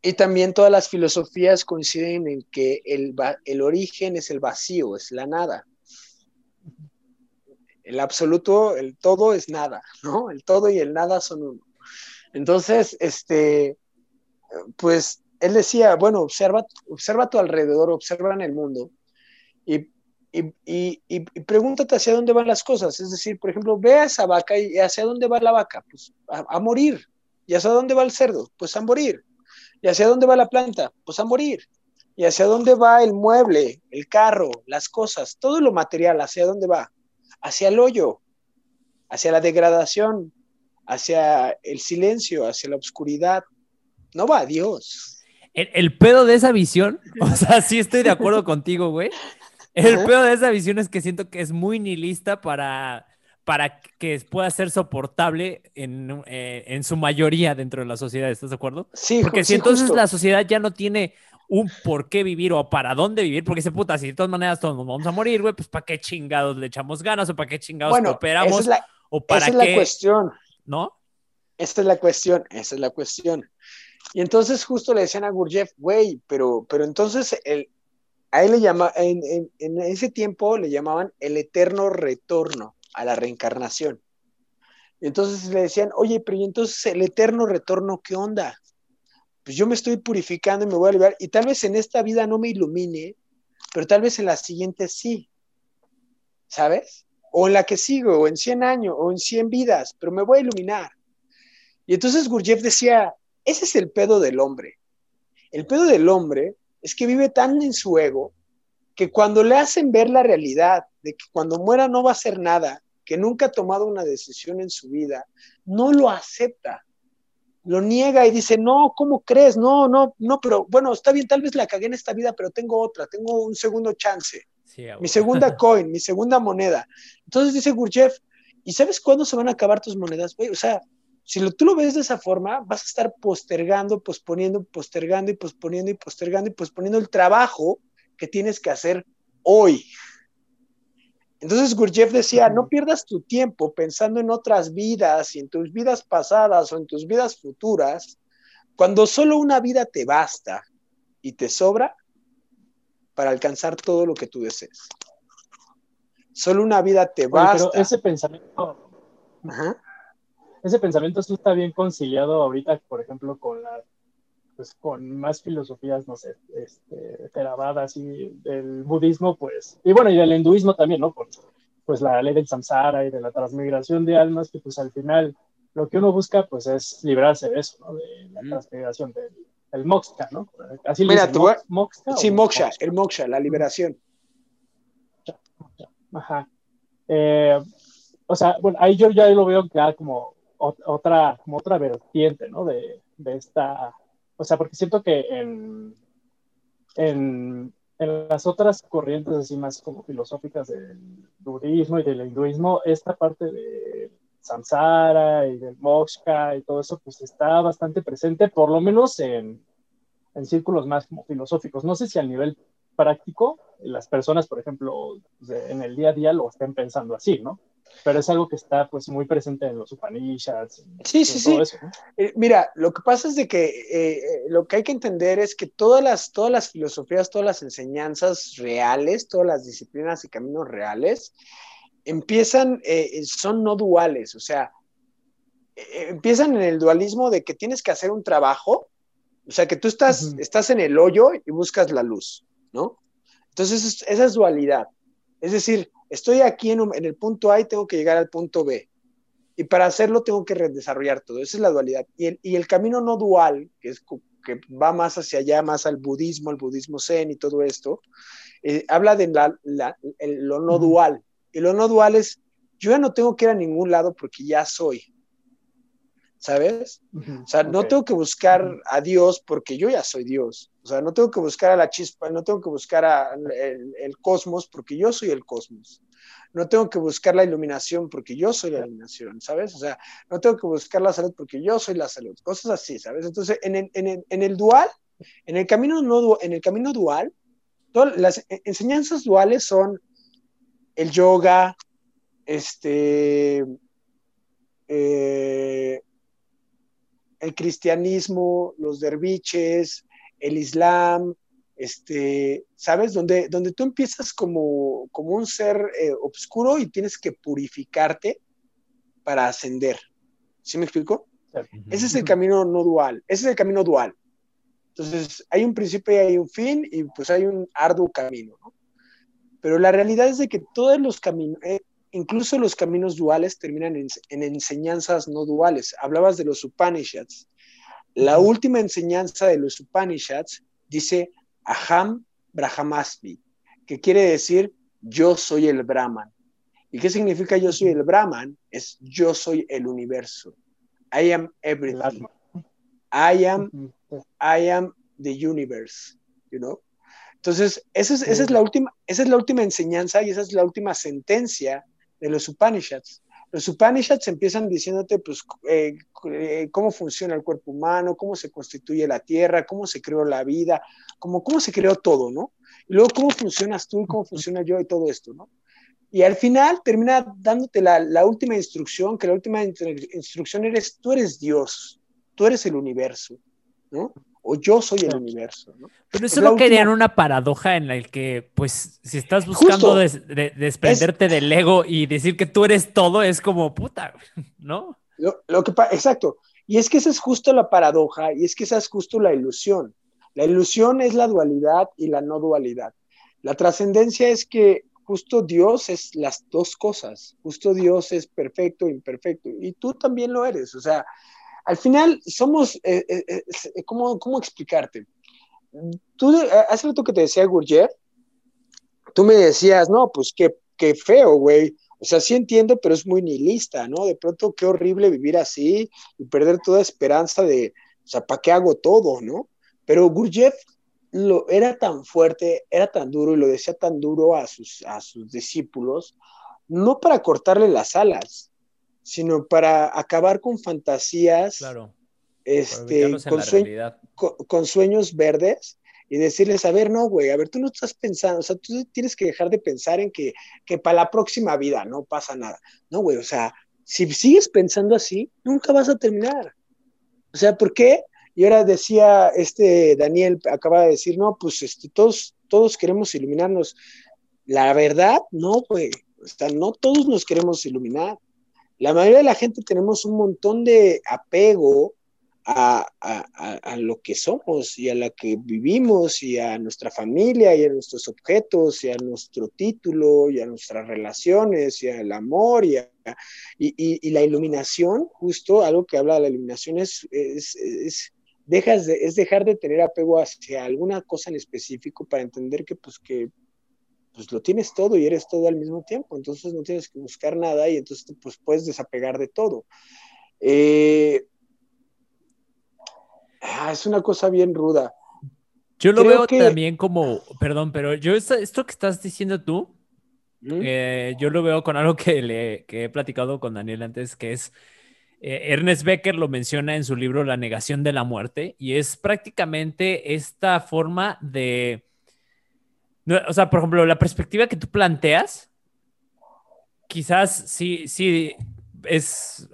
Y también todas las filosofías coinciden en que el, el origen es el vacío, es la nada. El absoluto, el todo es nada, <laughs> ¿no? El todo y el nada son uno. Entonces, este, pues él decía, bueno, observa, observa a tu alrededor, observa en el mundo y, y, y, pregúntate hacia dónde van las cosas. Es decir, por ejemplo, ve a esa vaca y hacia dónde va la vaca, pues a, a morir. ¿Y hacia dónde va el cerdo? Pues a morir. ¿Y hacia dónde va la planta? Pues a morir. ¿Y hacia dónde va el mueble, el carro, las cosas, todo lo material? ¿Hacia dónde va? Hacia el hoyo, hacia la degradación, hacia el silencio, hacia la oscuridad. No va a Dios. El, pedo de esa visión, o <laughs> sea, sí estoy de acuerdo contigo, güey. El pedo de esa visión es que siento que es muy nihilista para para que pueda ser soportable en, eh, en, su mayoría dentro de la sociedad, ¿estás de acuerdo? Sí, Porque si entonces la sociedad ya no tiene un por qué vivir o para dónde vivir, porque se puta, si de todas maneras todos nos vamos a morir, güey, pues para qué chingados le echamos ganas o para qué chingados cooperamos o para esa es la cuestión. ¿No? Esta es la cuestión, esa es la cuestión. Y entonces justo le decían a Gurdjieff, güey, pero, pero entonces el, a él le llama, en, en, en ese tiempo le llamaban el eterno retorno a la reencarnación. Entonces le decían, oye, pero ¿y entonces el eterno retorno qué onda? Pues yo me estoy purificando y me voy a liberar, y tal vez en esta vida no me ilumine, pero tal vez en la siguiente sí, ¿sabes? O en la que sigo, o en 100 años, o en 100 vidas, pero me voy a iluminar. Y entonces Gurdjieff decía, ese es el pedo del hombre. El pedo del hombre es que vive tan en su ego que cuando le hacen ver la realidad de que cuando muera no va a hacer nada, que nunca ha tomado una decisión en su vida, no lo acepta. Lo niega y dice, no, ¿cómo crees? No, no, no, pero bueno, está bien, tal vez la cagué en esta vida, pero tengo otra, tengo un segundo chance. mi segunda <laughs> coin, mi segunda moneda. Entonces dice Gurdjieff, ¿y sabes cuándo se van a acabar tus monedas? o sea, si lo, tú lo ves de esa forma, vas a estar postergando, posponiendo, postergando y posponiendo y postergando y posponiendo el trabajo que tienes que hacer hoy. Entonces Gurdjieff decía, no pierdas tu tiempo pensando en otras vidas y en tus vidas pasadas o en tus vidas futuras, cuando solo una vida te basta y te sobra para alcanzar todo lo que tú desees. Solo una vida te basta. pero ese pensamiento, ese pensamiento está bien conciliado ahorita, por ejemplo, con la pues con más filosofías, no sé, este, terabadas y del budismo, pues, y bueno, y del hinduismo también, ¿no? Por, pues la ley del samsara y de la transmigración de almas, que pues al final lo que uno busca, pues es librarse de eso, ¿no? De la transmigración, del, el moksha, ¿no? Así Mira, dicen, moksha, sí, moksha, el moksha, la liberación. Ajá. Eh, o sea, bueno, ahí yo ya lo veo que como otra, como otra vertiente, ¿no? De, de esta o sea, porque siento que en, en, en, las otras corrientes así más como filosóficas del budismo y del hinduismo, esta parte de samsara y del moksha y todo eso, pues está bastante presente, por lo menos en, en círculos más como filosóficos. No sé si a nivel práctico las personas, por ejemplo, en el día a día lo estén pensando así, ¿no? Pero es algo que está pues muy presente en los Upanishads. Sí, sí, sí. Eh, mira, lo que pasa es de que eh, eh, lo que hay que entender es que todas las, todas las filosofías, todas las enseñanzas reales, todas las disciplinas y caminos reales, empiezan, son no duales, o sea, eh, empiezan en el dualismo de que tienes que hacer un trabajo, o sea, que tú estás, estás en el hoyo y buscas la luz, ¿no? Entonces, esa es dualidad. Es decir, estoy aquí en, en, el punto A y tengo que llegar al punto B. Y para hacerlo tengo que desarrollar todo. Esa es la dualidad. Y el, y el camino no dual, que, es, que va más hacia allá, más al budismo, el budismo zen y todo esto, eh, habla de la, la, el, lo no dual. Y lo no dual es, yo ya no tengo que ir a ningún lado porque ya soy. ¿Sabes? O sea, no tengo que buscar a Dios porque yo ya soy Dios. O sea, no tengo que buscar a la chispa, no tengo que buscar a el, el, cosmos porque yo soy el cosmos. No tengo que buscar la iluminación porque yo soy la iluminación, ¿sabes? O sea, no tengo que buscar la salud porque yo soy la salud. Cosas así, ¿sabes? Entonces, en el, en el, en el dual, en el camino, no, en el camino dual, todas las enseñanzas duales son el yoga, este... Eh, el cristianismo, los derviches, el islam, este, ¿sabes? Donde, donde tú empiezas como, como un ser eh, oscuro y tienes que purificarte para ascender. ¿Sí me explico? Ese es el camino no dual, ese es el camino dual. Entonces, hay un principio y hay un fin y pues hay un arduo camino, ¿no? Pero la realidad es de que todos los caminos, eh, incluso los caminos duales terminan en, en, enseñanzas no duales. Hablabas de los Upanishads. La última enseñanza de los Upanishads dice Aham Brahmasmi, que quiere decir yo soy el Brahman. ¿Y qué significa yo soy el Brahman? Es yo soy el universo. I am everything. I am, I am the universe, you know? Entonces, esa es, esa es, la última, esa es la última enseñanza y esa es la última sentencia de los Upanishads. Los Upanishads empiezan diciéndote, pues, eh, eh, cómo funciona el cuerpo humano, cómo se constituye la tierra, cómo se creó la vida, cómo, cómo se creó todo, ¿no? Y luego, cómo funcionas tú y cómo funciona yo y todo esto, ¿no? Y al final termina dándote la, la última instrucción, que la última instrucción eres, tú eres Dios, tú eres el universo, ¿no? O yo soy el universo. ¿no? Pero eso no quería una paradoja en la que, pues, si estás buscando des, de, desprenderte es... del ego y decir que tú eres todo, es como puta, <laughs> ¿no? Lo, lo que exacto. Y es que esa es justo la paradoja y es que esa es justo la ilusión. La ilusión es la dualidad y la no dualidad. La trascendencia es que justo Dios es las dos cosas. Justo Dios es perfecto, imperfecto. Y tú también lo eres. O sea, al final somos, eh, eh, eh, ¿cómo, ¿cómo, explicarte? Tú, hace rato que te decía Gurjev, tú me decías, no, pues qué, qué feo, güey. O sea, sí entiendo, pero es muy nihilista, ¿no? De pronto, qué horrible vivir así y perder toda esperanza de, o sea, ¿para qué hago todo, no? Pero Gurjev lo, era tan fuerte, era tan duro y lo decía tan duro a sus, a sus discípulos, no para cortarle las alas, sino para acabar con fantasías, claro, este, con, sueño, con, con, sueños verdes y decirles, a ver, no, güey, a ver, tú no estás pensando, o sea, tú tienes que dejar de pensar en que, que para la próxima vida no pasa nada. No, güey, o sea, si sigues pensando así, nunca vas a terminar. O sea, ¿por qué? Y ahora decía este Daniel, acaba de decir, no, pues este, todos, todos queremos iluminarnos. La verdad, no, güey, o sea, no todos nos queremos iluminar la mayoría de la gente tenemos un montón de apego a, a, a, lo que somos y a la que vivimos y a nuestra familia y a nuestros objetos y a nuestro título y a nuestras relaciones y al amor y, y, y, y, la iluminación, justo algo que habla de la iluminación es, es, es, dejas de, es dejar de tener apego hacia alguna cosa en específico para entender que pues que pues lo tienes todo y eres todo al mismo tiempo, entonces no tienes que buscar nada y entonces pues puedes desapegar de todo. Eh, ah, es una cosa bien ruda. Yo lo Creo veo que... también como, perdón, pero yo esto, esto que estás diciendo tú, ¿Mm? eh, yo lo veo con algo que, le, que he platicado con Daniel antes, que es, eh, Ernest Becker lo menciona en su libro La negación de la muerte, y es prácticamente esta forma de o sea, por ejemplo, la perspectiva que tú planteas, quizás sí, sí, es,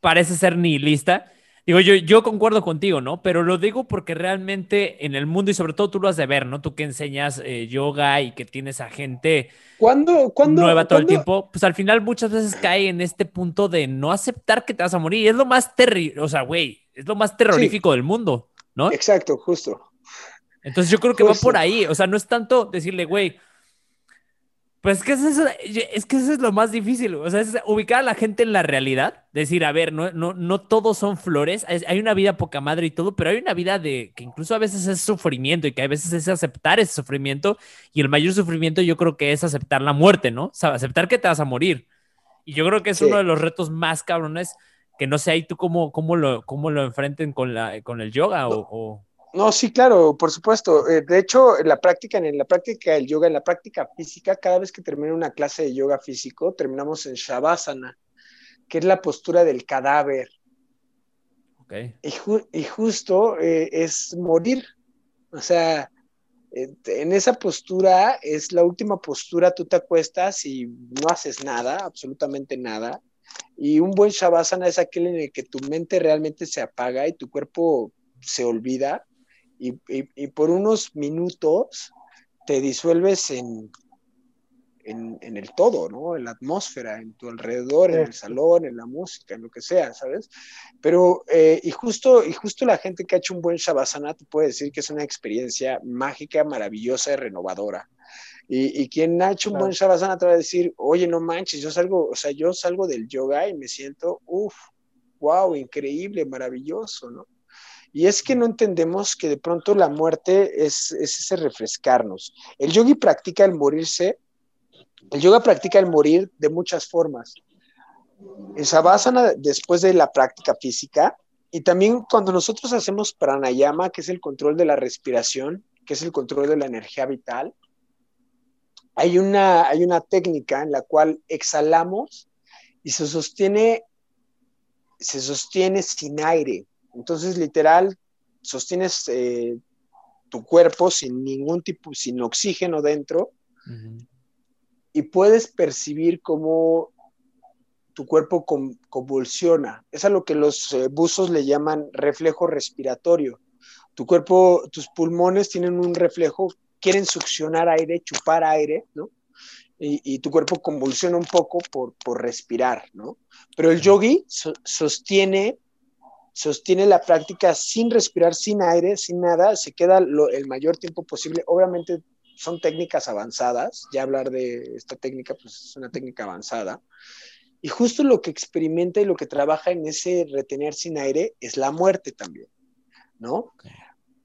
parece ser nihilista, Digo, yo, yo concuerdo contigo, ¿no? Pero lo digo porque realmente en el mundo, y sobre todo tú lo has de ver, ¿no? Tú que enseñas eh, yoga y que tienes a gente ¿Cuándo, nueva todo el tiempo, pues al final muchas veces cae en este punto de no aceptar que te vas a morir. Y es lo más terrible, o sea, güey, es lo más terrorífico del mundo, ¿no? Exacto, justo. Entonces yo creo que va por ahí, o sea, no es tanto decirle, güey, pues es que, eso, es que eso es lo más difícil, o sea, es ubicar a la gente en la realidad, decir, a ver, no, no, no todos son flores, hay una vida poca madre y todo, pero hay una vida de que incluso a veces es sufrimiento y que a veces es aceptar ese sufrimiento y el mayor sufrimiento yo creo que es aceptar la muerte, ¿no? O sea, aceptar que te vas a morir. Y yo creo que es uno de los retos más cabrones que no sé ahí tú cómo, cómo, lo, cómo lo enfrenten con, la, con el yoga o... No, sí, claro, por supuesto. Eh, de hecho, en la práctica, en la práctica del yoga, en la práctica física, cada vez que termina una clase de yoga físico, terminamos en Shavasana, que es la postura del cadáver. Okay. Y, justo eh, es morir. O sea, eh, en esa postura es la última postura, tú te acuestas y no haces nada, absolutamente nada. Y un buen Shavasana es aquel en el que tu mente realmente se apaga y tu cuerpo se olvida y, por unos minutos te disuelves en, en, el todo, ¿no? En la atmósfera, en tu alrededor, en el salón, en la música, en lo que sea, ¿sabes? Pero, eh, y, justo, y justo la gente que ha hecho un buen Shavasana te puede decir que es una experiencia mágica, maravillosa y renovadora. Y, quien ha hecho un buen Shavasana te va a decir, oye, no manches, yo salgo, o sea, yo salgo del yoga y me siento, uff, wow, increíble, maravilloso, ¿no? Y es que no entendemos que de pronto la muerte es, ese refrescarnos. El yogi practica el morirse, el yoga practica el morir de muchas formas. En Savasana, después de la práctica física, y también cuando nosotros hacemos pranayama, que es el control de la respiración, que es el control de la energía vital, hay una, hay una técnica en la cual exhalamos y se sostiene, se sostiene sin aire. Entonces, literal, sostienes eh, tu cuerpo sin ningún tipo, sin oxígeno dentro, y puedes percibir cómo tu cuerpo convulsiona. Es a lo que los eh, buzos le llaman reflejo respiratorio. Tu cuerpo, tus pulmones tienen un reflejo, quieren succionar aire, chupar aire, ¿no? Y, tu cuerpo convulsiona un poco por, respirar, ¿no? Pero el yogi sostiene sostiene la práctica sin respirar, sin aire, sin nada, se queda el mayor tiempo posible. Obviamente son técnicas avanzadas, ya hablar de esta técnica pues es una técnica avanzada. Y justo lo que experimenta y lo que trabaja en ese retener sin aire es la muerte también, ¿no?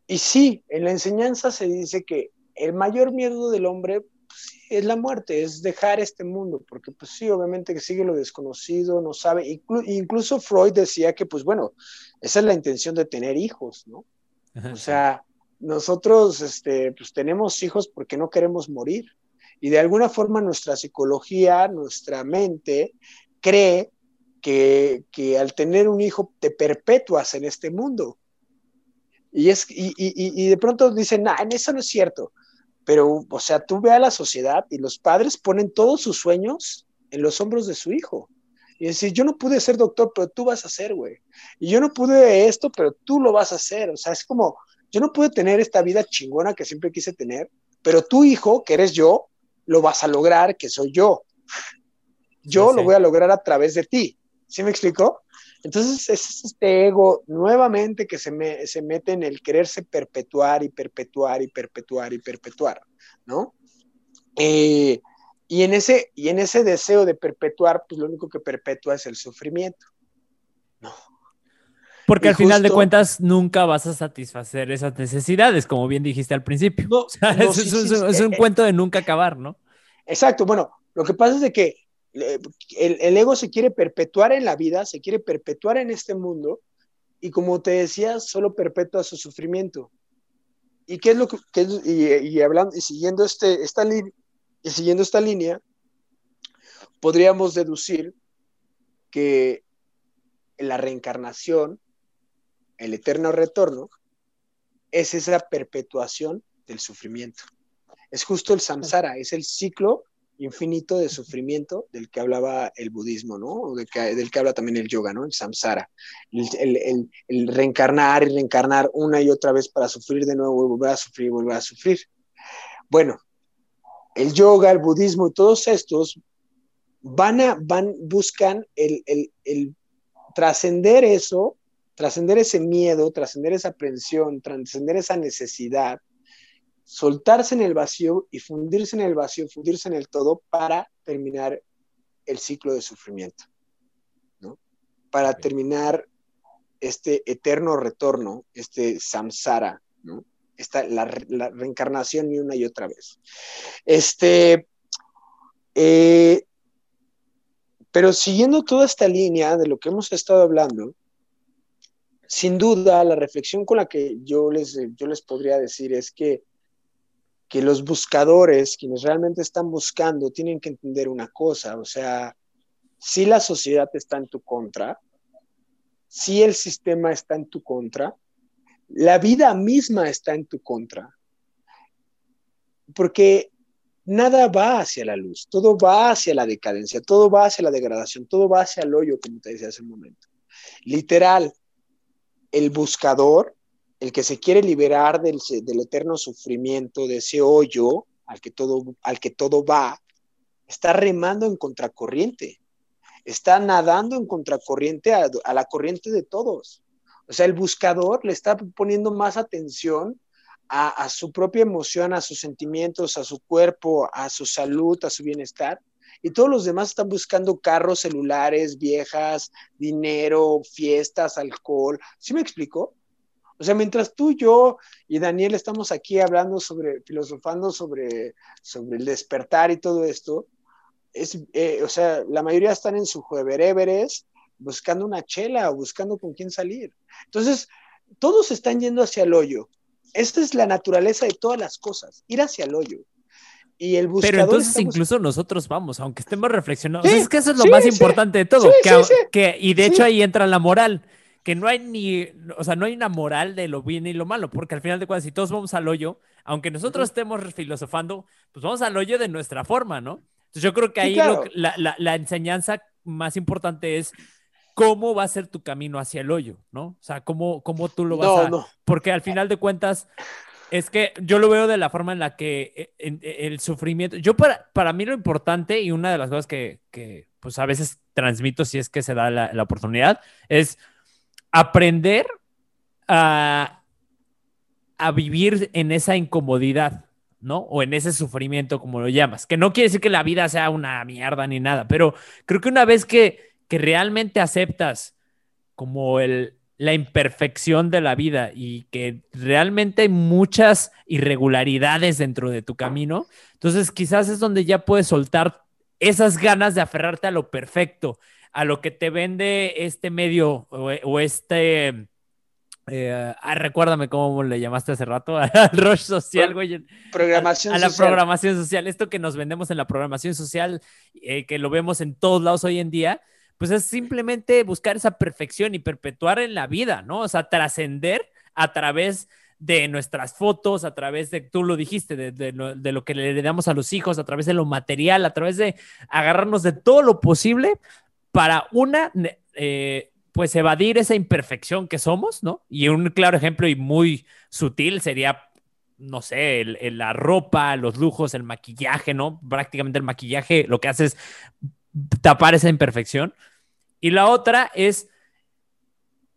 Y sí, en la enseñanza se dice que el mayor miedo del hombre es la muerte, es dejar este mundo, porque pues sí, obviamente que sigue lo desconocido, no sabe, incluso Freud decía que pues bueno, esa es la intención de tener hijos, ¿no? o sea, nosotros este, pues tenemos hijos porque no queremos morir y de alguna forma nuestra psicología, nuestra mente cree que, que al tener un hijo te perpetúas en este mundo. Y, es, y, y, y de pronto dicen, nah, eso no es cierto. Pero, o sea, tú ve a la sociedad y los padres ponen todos sus sueños en los hombros de su hijo. Y decir, yo no pude ser doctor, pero tú vas a ser, güey. Y yo no pude esto, pero tú lo vas a hacer. O sea, es como, yo no pude tener esta vida chingona que siempre quise tener, pero tu hijo, que eres yo, lo vas a lograr, que soy yo. Yo lo voy a lograr a través de ti. ¿Sí me explico? Entonces es este ego nuevamente que se, se mete en el quererse perpetuar y perpetuar y perpetuar y perpetuar, ¿no? Eh, y, en ese, y en ese deseo de perpetuar, pues lo único que perpetúa es el sufrimiento, ¿no? Porque al final de cuentas nunca vas a satisfacer esas necesidades, como bien dijiste al principio. No, es, un, cuento de nunca acabar, ¿no? Exacto. Bueno, lo que pasa es de que el, ego se quiere perpetuar en la vida, se quiere perpetuar en este mundo, y como te decía, solo perpetúa su sufrimiento. ¿Y qué es lo que, y, hablando, y siguiendo, este, y siguiendo esta línea, podríamos deducir que la reencarnación, el eterno retorno, es esa perpetuación del sufrimiento. Es justo el samsara, es el ciclo infinito de sufrimiento del que hablaba el budismo, ¿no? Del que, del que habla también el yoga, ¿no? El samsara. El, el, reencarnar y reencarnar una y otra vez para sufrir de nuevo volver a sufrir y volver a sufrir. Bueno, el yoga, el budismo y todos estos van a, van, buscan el, el trascender eso, trascender ese miedo, trascender esa aprensión, trascender esa necesidad soltarse en el vacío y fundirse en el vacío, fundirse en el todo para terminar el ciclo de sufrimiento, ¿no? Para terminar este eterno retorno, este samsara, ¿no? Esta, la, reencarnación y una y otra vez. Este, eh, pero siguiendo toda esta línea de lo que hemos estado hablando, sin duda la reflexión con la que yo les, yo les podría decir es que que los buscadores, quienes realmente están buscando, tienen que entender una cosa, o sea, si la sociedad está en tu contra, si el sistema está en tu contra, la vida misma está en tu contra, porque nada va hacia la luz, todo va hacia la decadencia, todo va hacia la degradación, todo va hacia el hoyo, como te decía hace un momento. Literal, el buscador el que se quiere liberar del, eterno sufrimiento, de ese hoyo al que, todo, al que todo va, está remando en contracorriente, está nadando en contracorriente a, la corriente de todos. O sea, el buscador le está poniendo más atención a, a, su propia emoción, a sus sentimientos, a su cuerpo, a su salud, a su bienestar. Y todos los demás están buscando carros, celulares, viejas, dinero, fiestas, alcohol. ¿Sí me explico? O sea, mientras tú, yo y Daniel estamos aquí hablando sobre, filosofando sobre, sobre el despertar y todo esto, es, eh, o sea, la mayoría están en su jueveréveres buscando una chela o buscando con quién salir. Entonces, todos están yendo hacia el hoyo. Esta es la naturaleza de todas las cosas, ir hacia el hoyo. Y el buscador Pero entonces incluso nosotros vamos, aunque estemos reflexionando. es que eso es lo más importante de todo. que, y de hecho ahí entra la moral que no hay ni, o sea, no hay una moral de lo bien y lo malo, porque al final de cuentas, si todos vamos al hoyo, aunque nosotros estemos filosofando, pues vamos al hoyo de nuestra forma, ¿no? Entonces yo creo que ahí la, enseñanza más importante es cómo va a ser tu camino hacia el hoyo, ¿no? O sea, cómo, cómo tú lo vas a... Porque al final de cuentas, es que yo lo veo de la forma en la que eh, el sufrimiento, yo para, para mí lo importante y una de las cosas que, que pues a veces transmito si es que se da la, la oportunidad es aprender a, vivir en esa incomodidad, ¿no? O en ese sufrimiento, como lo llamas. Que no quiere decir que la vida sea una mierda ni nada, pero creo que una vez que, que realmente aceptas como el, la imperfección de la vida y que realmente hay muchas irregularidades dentro de tu camino, entonces quizás es donde ya puedes soltar esas ganas de aferrarte a lo perfecto a lo que te vende este medio o, este... Eh, ah, recuérdame cómo le llamaste hace rato <laughs> al rush social, güey. Programación a, la programación social. Esto que nos vendemos en la programación social, eh, que lo vemos en todos lados hoy en día, pues es simplemente buscar esa perfección y perpetuar en la vida, ¿no? O sea, trascender a través de nuestras fotos, a través de, tú lo dijiste, de, de, de, lo que le damos a los hijos, a través de lo material, a través de agarrarnos de todo lo posible para una, eh, pues evadir esa imperfección que somos, ¿no? Y un claro ejemplo y muy sutil sería, no sé, la ropa, los lujos, el maquillaje, ¿no? Prácticamente el maquillaje lo que hace es tapar esa imperfección. Y la otra es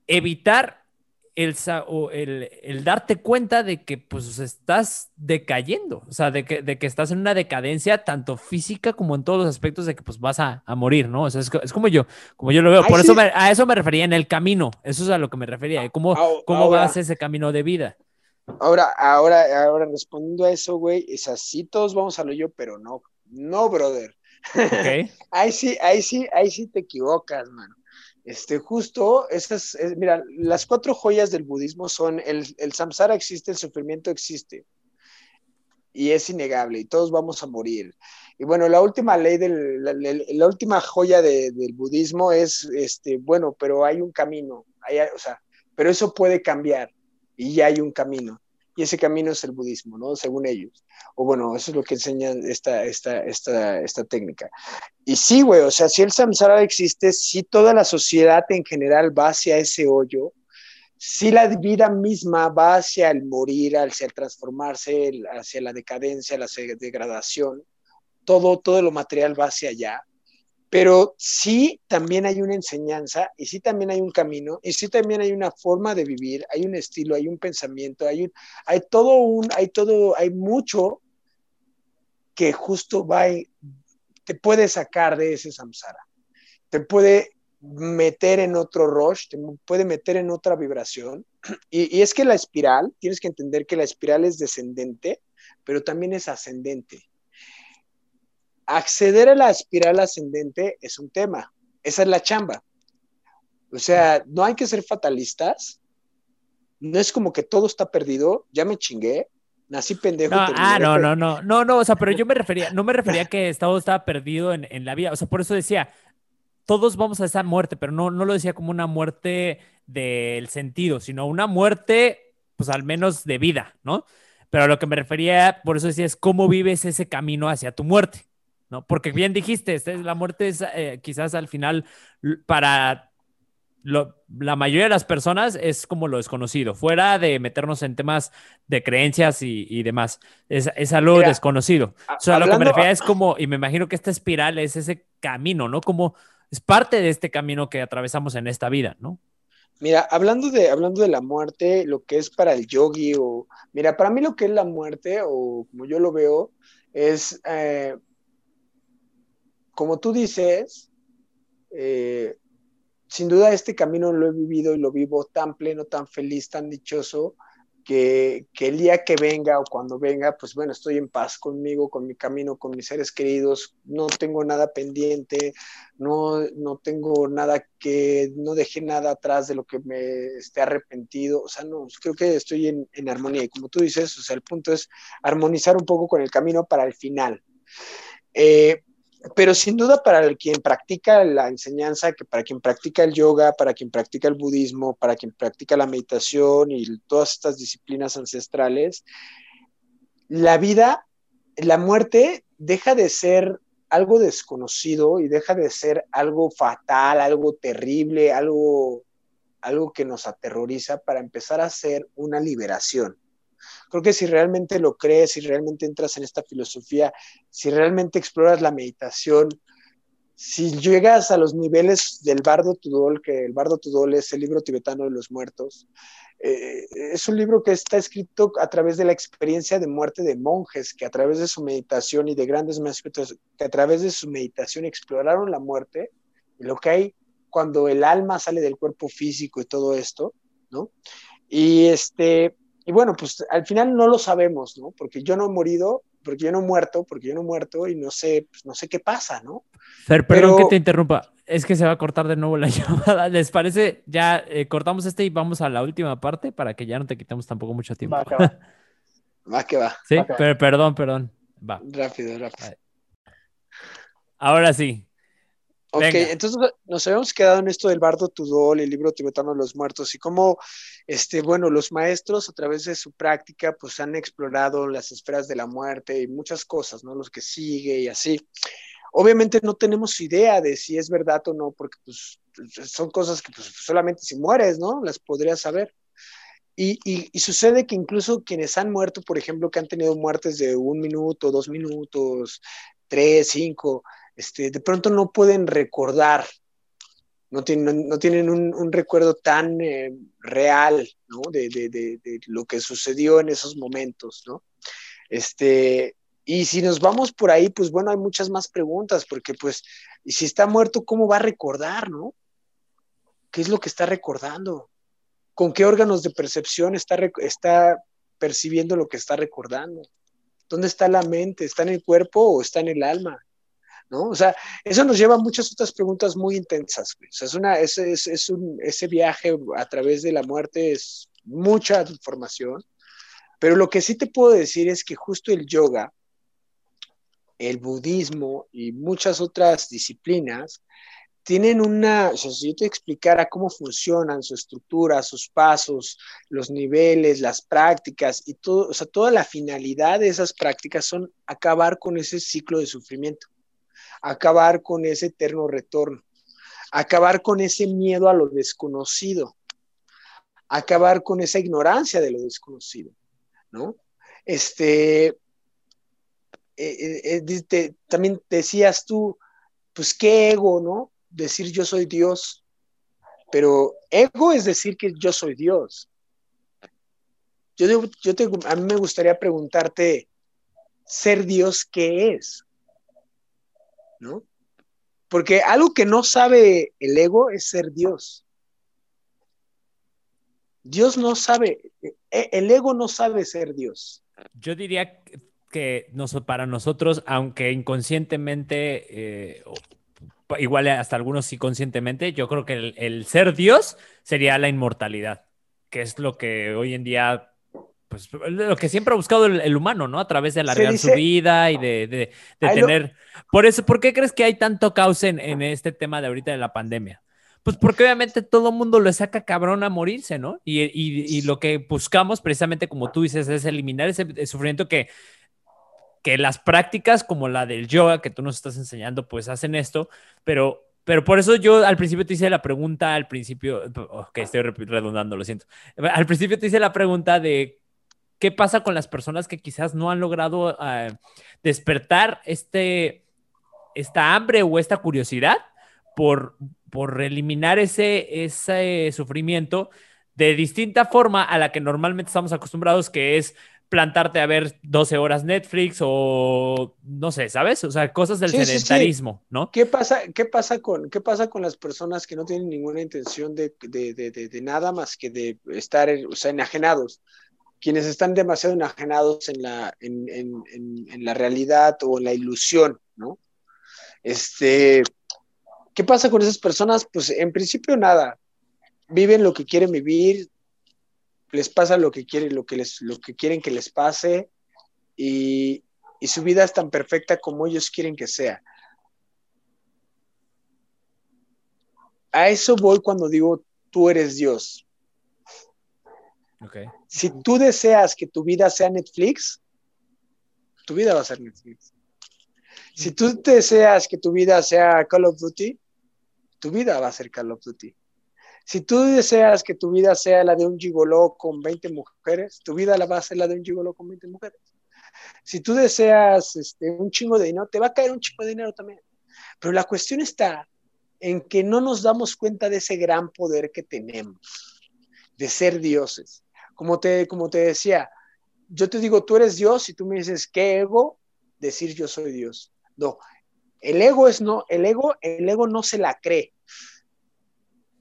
evitar el, el, darte cuenta de que pues estás decayendo, o sea, de que, de que estás en una decadencia tanto física como en todos los aspectos de que pues vas a, morir, ¿no? O sea, es, como yo, como yo lo veo. Por eso a eso me refería en el camino, eso es a lo que me refería, cómo, cómo vas ese camino de vida. Ahora, ahora, ahora respondiendo a eso, güey, es así, todos vamos a lo yo, pero no, no, brother. Okay. <laughs> ahí sí, ahí sí, ahí sí te equivocas, mano. Este, justo, esas, eh, mira, las cuatro joyas del budismo son el, el samsara existe, el sufrimiento existe, y es innegable, y todos vamos a morir. Y bueno, la última ley, del, la, última joya del budismo es, este, bueno, pero hay un camino, hay, o sea, pero eso puede cambiar, y ya hay un camino. Y ese camino es el budismo, ¿no? Según ellos. O bueno, eso es lo que enseña esta, esta, esta, esta técnica. Y sí, güey, o sea, si el samsara existe, si toda la sociedad en general va hacia ese hoyo, si la vida misma va hacia el morir, hacia el transformarse, hacia la decadencia, la degradación, todo, todo lo material va hacia allá pero sí también hay una enseñanza y sí también hay un camino y sí también hay una forma de vivir, hay un estilo, hay un pensamiento, hay, hay todo un, hay todo, hay mucho que justo te puede sacar de ese samsara, te puede meter en otro rush, te puede meter en otra vibración. Y, y es que la espiral, tienes que entender que la espiral es descendente, pero también es ascendente acceder a la espiral ascendente es un tema. Esa es la chamba. O sea, no hay que ser fatalistas. No es como que todo está perdido. Ya me chingué. Nací pendejo. No, ah, no, no, no, no, no, o sea, pero yo me refería, no me refería a que todo estaba perdido en, en, la vida, o sea, por eso decía, todos vamos a esa muerte, pero no, no lo decía como una muerte del sentido, sino una muerte, pues al menos de vida, ¿no? Pero a lo que me refería, por eso decía, es cómo vives ese camino hacia tu muerte. ¿No? Porque bien dijiste, la muerte es eh, quizás al final para la mayoría de las personas es como lo desconocido, fuera de meternos en temas de creencias y, demás, es, es algo desconocido. O sea, lo que me refiero es como, y me imagino que esta espiral es ese camino, ¿no? Como es parte de este camino que atravesamos en esta vida, ¿no? Mira, hablando de, hablando de la muerte, lo que es para el yogi, o mira, para mí lo que es la muerte, o como yo lo veo, es eh, como tú dices, eh, sin duda este camino lo he vivido y lo vivo tan pleno, tan feliz, tan dichoso, que, el día que venga o cuando venga, pues bueno, estoy en paz conmigo, con mi camino, con mis seres queridos, no tengo nada pendiente, no, no tengo nada que, no dejé nada atrás de lo que me esté arrepentido, o sea, no, creo que estoy en, armonía y como tú dices, o sea, el punto es armonizar un poco con el camino para el final. Eh, pero sin duda para quien practica la enseñanza, que para quien practica el yoga, para quien practica el budismo, para quien practica la meditación y todas estas disciplinas ancestrales, la vida, la muerte deja de ser algo desconocido y deja de ser algo fatal, algo terrible, algo, algo que nos aterroriza para empezar a ser una liberación. Creo que si realmente lo crees, si realmente entras en esta filosofía, si realmente exploras la meditación, si llegas a los niveles del Bardo Tudol, que el Bardo Tudol es el libro tibetano de los muertos, eh, es un libro que está escrito a través de la experiencia de muerte de monjes, que a través de su meditación y de grandes maestros, que a través de su meditación exploraron la muerte y lo que hay cuando el alma sale del cuerpo físico y todo esto, ¿no? Y este, y bueno, pues al final no lo sabemos, ¿no? Porque yo no he morido, porque yo no he muerto, porque yo no he muerto y no sé, pues no sé qué pasa, ¿no? Pero, perdón que te interrumpa, es que se va a cortar de nuevo la <laughs> llamada. ¿Les parece? Ya eh, cortamos este y vamos a la última parte para que ya no te quitemos tampoco mucho tiempo. Va que va. <laughs> va, que va. Sí, pero perdón, perdón. Va. Rápido, rápido. Ahora sí, Ok, entonces nos habíamos quedado en esto del Bardo Tudol, el libro tibetano de los muertos, y cómo, este, bueno, los maestros a través de su práctica, pues han explorado las esferas de la muerte y muchas cosas, ¿no? Los que sigue y así. Obviamente no tenemos idea de si es verdad o no, porque pues son cosas que pues, solamente si mueres, ¿no? Las podrías saber. Y, y, y, sucede que incluso quienes han muerto, por ejemplo, que han tenido muertes de un minuto, dos minutos, tres, cinco, este, de pronto no pueden recordar, no tienen, no tienen un, recuerdo tan eh, real de, lo que sucedió en esos momentos. ¿no? Este, y si nos vamos por ahí, pues bueno, hay muchas más preguntas, porque pues, y si está muerto, ¿cómo va a recordar, no? ¿Qué es lo que está recordando? ¿Con qué órganos de percepción está, está percibiendo lo que está recordando? ¿Dónde está la mente? ¿Está en el cuerpo o está en el alma? ¿No? O sea, eso nos lleva a muchas otras preguntas muy intensas, O sea, es una, es, es, un, ese viaje a través de la muerte es mucha información, pero lo que sí te puedo decir es que justo el yoga, el budismo y muchas otras disciplinas tienen una, o sea, si yo te explicara cómo funcionan su estructura, sus pasos, los niveles, las prácticas y todo, o sea, toda la finalidad de esas prácticas son acabar con ese ciclo de sufrimiento, acabar con ese eterno retorno, acabar con ese miedo a lo desconocido, acabar con esa ignorancia de lo desconocido, ¿no? Este, eh, eh, eh, también decías tú, pues qué ego, ¿no? Decir yo soy Dios, pero ego es decir que yo soy Dios. Yo, yo te, a mí me gustaría preguntarte, ser Dios, ¿qué es? ¿No? Porque algo que no sabe el ego es ser Dios. Dios no sabe, e, el ego no sabe ser Dios. Yo diría que para nosotros, aunque inconscientemente, eh, igual hasta algunos sí conscientemente, yo creo que el, ser Dios sería la inmortalidad, que es lo que hoy en día, pues lo que siempre ha buscado el, humano, ¿no? A través de alargar su vida y de, tener... Por eso, ¿por qué crees que hay tanto caos en, en este tema de ahorita de la pandemia? Pues porque obviamente todo el mundo le saca cabrón a morirse, ¿no? Y, y, lo que buscamos precisamente, como tú dices, es eliminar ese sufrimiento que, que las prácticas como la del yoga que tú nos estás enseñando, pues hacen esto, pero, pero por eso yo al principio te hice la pregunta, al principio, ok, estoy redundando, lo siento, al principio te hice la pregunta de qué pasa con las personas que quizás no han logrado ah, despertar este, esta hambre o esta curiosidad por, por eliminar ese, ese sufrimiento de distinta forma a la que normalmente estamos acostumbrados, que es plantarte a ver 12 horas Netflix o no sé, ¿sabes? O sea, cosas del sedentarismo, ¿no? ¿Qué pasa, qué, pasa con, ¿Qué pasa con las personas que no tienen ninguna intención de, de, de, de nada más que de estar, o sea, enajenados? Quienes están demasiado enajenados en la, realidad o en la ilusión, ¿no? Este, ¿Qué pasa con esas personas? Pues en principio nada, viven lo que quieren vivir, les pasa lo que quieren, lo que, les, lo que quieren que les pase y su vida es tan perfecta como ellos quieren que sea. A eso voy cuando digo, tú eres Dios. Okay. Si tú deseas que tu vida sea Netflix, tu vida va a ser Netflix. Si tú deseas que tu vida sea Call of Duty, tu vida va a ser Call of Duty. Si tú deseas que tu vida sea la de un gigoló con 20 mujeres, tu vida la va a ser la de un gigoló con 20 mujeres. Si tú deseas este, un chingo de dinero, te va a caer un chingo de dinero también. Pero la cuestión está en que no nos damos cuenta de ese gran poder que tenemos, de ser dioses. Como te, como te decía, yo te digo, tú eres Dios y tú me dices, ¿qué ego? Decir yo soy Dios. No, el ego es no, el ego, el ego no se la cree.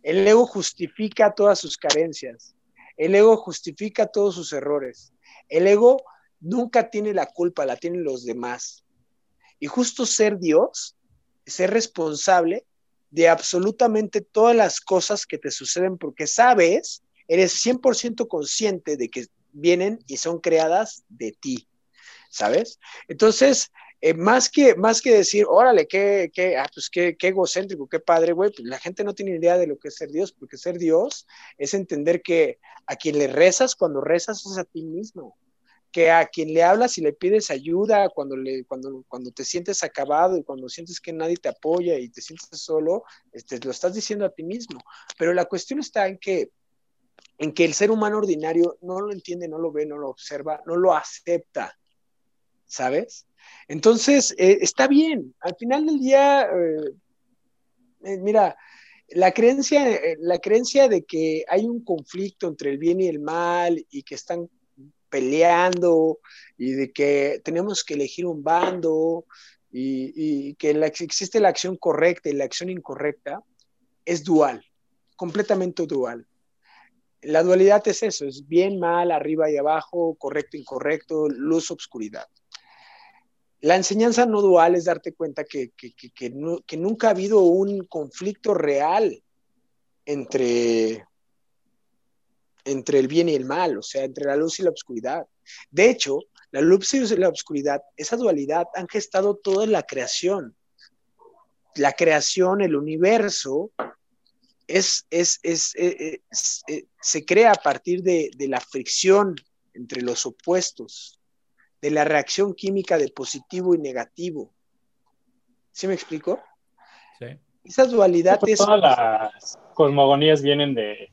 El ego justifica todas sus carencias. El ego justifica todos sus errores. El ego nunca tiene la culpa, la tienen los demás. Y justo ser Dios, ser responsable de absolutamente todas las cosas que te suceden porque sabes, eres 100% consciente de que vienen y son creadas de ti, ¿sabes? Entonces, eh, más, que, más que decir, órale, qué, qué, ah, pues qué, qué egocéntrico, qué padre, güey, pues la gente no tiene idea de lo que es ser Dios, porque ser Dios es entender que a quien le rezas cuando rezas es a ti mismo, que a quien le hablas y le pides ayuda cuando, cuando, cuando te sientes acabado y cuando sientes que nadie te apoya y te sientes solo, este, lo estás diciendo a ti mismo. Pero la cuestión está en que en que el ser humano ordinario no lo entiende, no lo ve, no lo observa, no lo acepta, ¿sabes? Entonces, eh, está bien. Al final del día, eh, eh, mira, la creencia, la creencia de que hay un conflicto entre el bien y el mal y que están peleando y de que tenemos que elegir un bando y, que existe la acción correcta y la acción incorrecta, es dual, completamente dual. La dualidad es eso, es bien, mal, arriba y abajo, correcto, incorrecto, luz, obscuridad. La enseñanza no dual es darte cuenta que, nunca ha habido un conflicto real entre, entre el bien y el mal, o sea, entre la luz y la oscuridad. De hecho, la luz y la oscuridad, esa dualidad han gestado toda la creación. la creación, el universo, es, es, es, eh, eh, se crea a partir de, de, la fricción entre los opuestos, de la reacción química de positivo y negativo. ¿Sí me explico? Sí. Esa dualidad pues es... Todas las cosmogonías vienen de,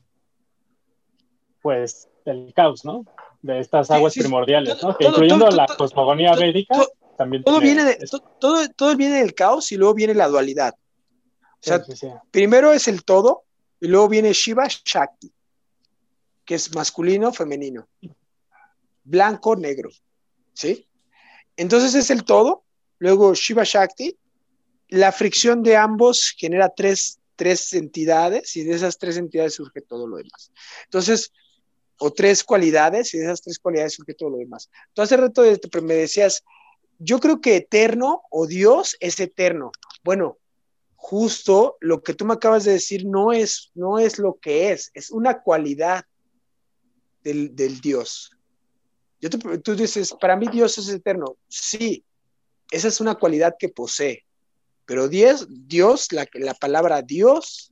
pues, del caos, ¿no? De estas aguas sí, sí, primordiales, ¿no? Que todo, incluyendo todo, la cosmogonía védica, también todo viene, de, todo, todo viene del caos y luego viene la dualidad. O sea, primero es el todo y luego viene Shiva Shakti, que es masculino, femenino, blanco, negro, ¿sí? Entonces es el todo, luego Shiva Shakti, la fricción de ambos genera tres, tres entidades y de esas tres entidades surge todo lo demás. Entonces, o tres cualidades y de esas tres cualidades surge todo lo demás. Tú hace rato me decías, yo creo que eterno o Dios es eterno. Bueno, justo lo que tú me acabas de decir no es, no es lo que es, es una cualidad del, del Dios. Tú dices, para mí Dios es eterno. Sí, esa es una cualidad que posee. Pero Dios, Dios la, la palabra Dios,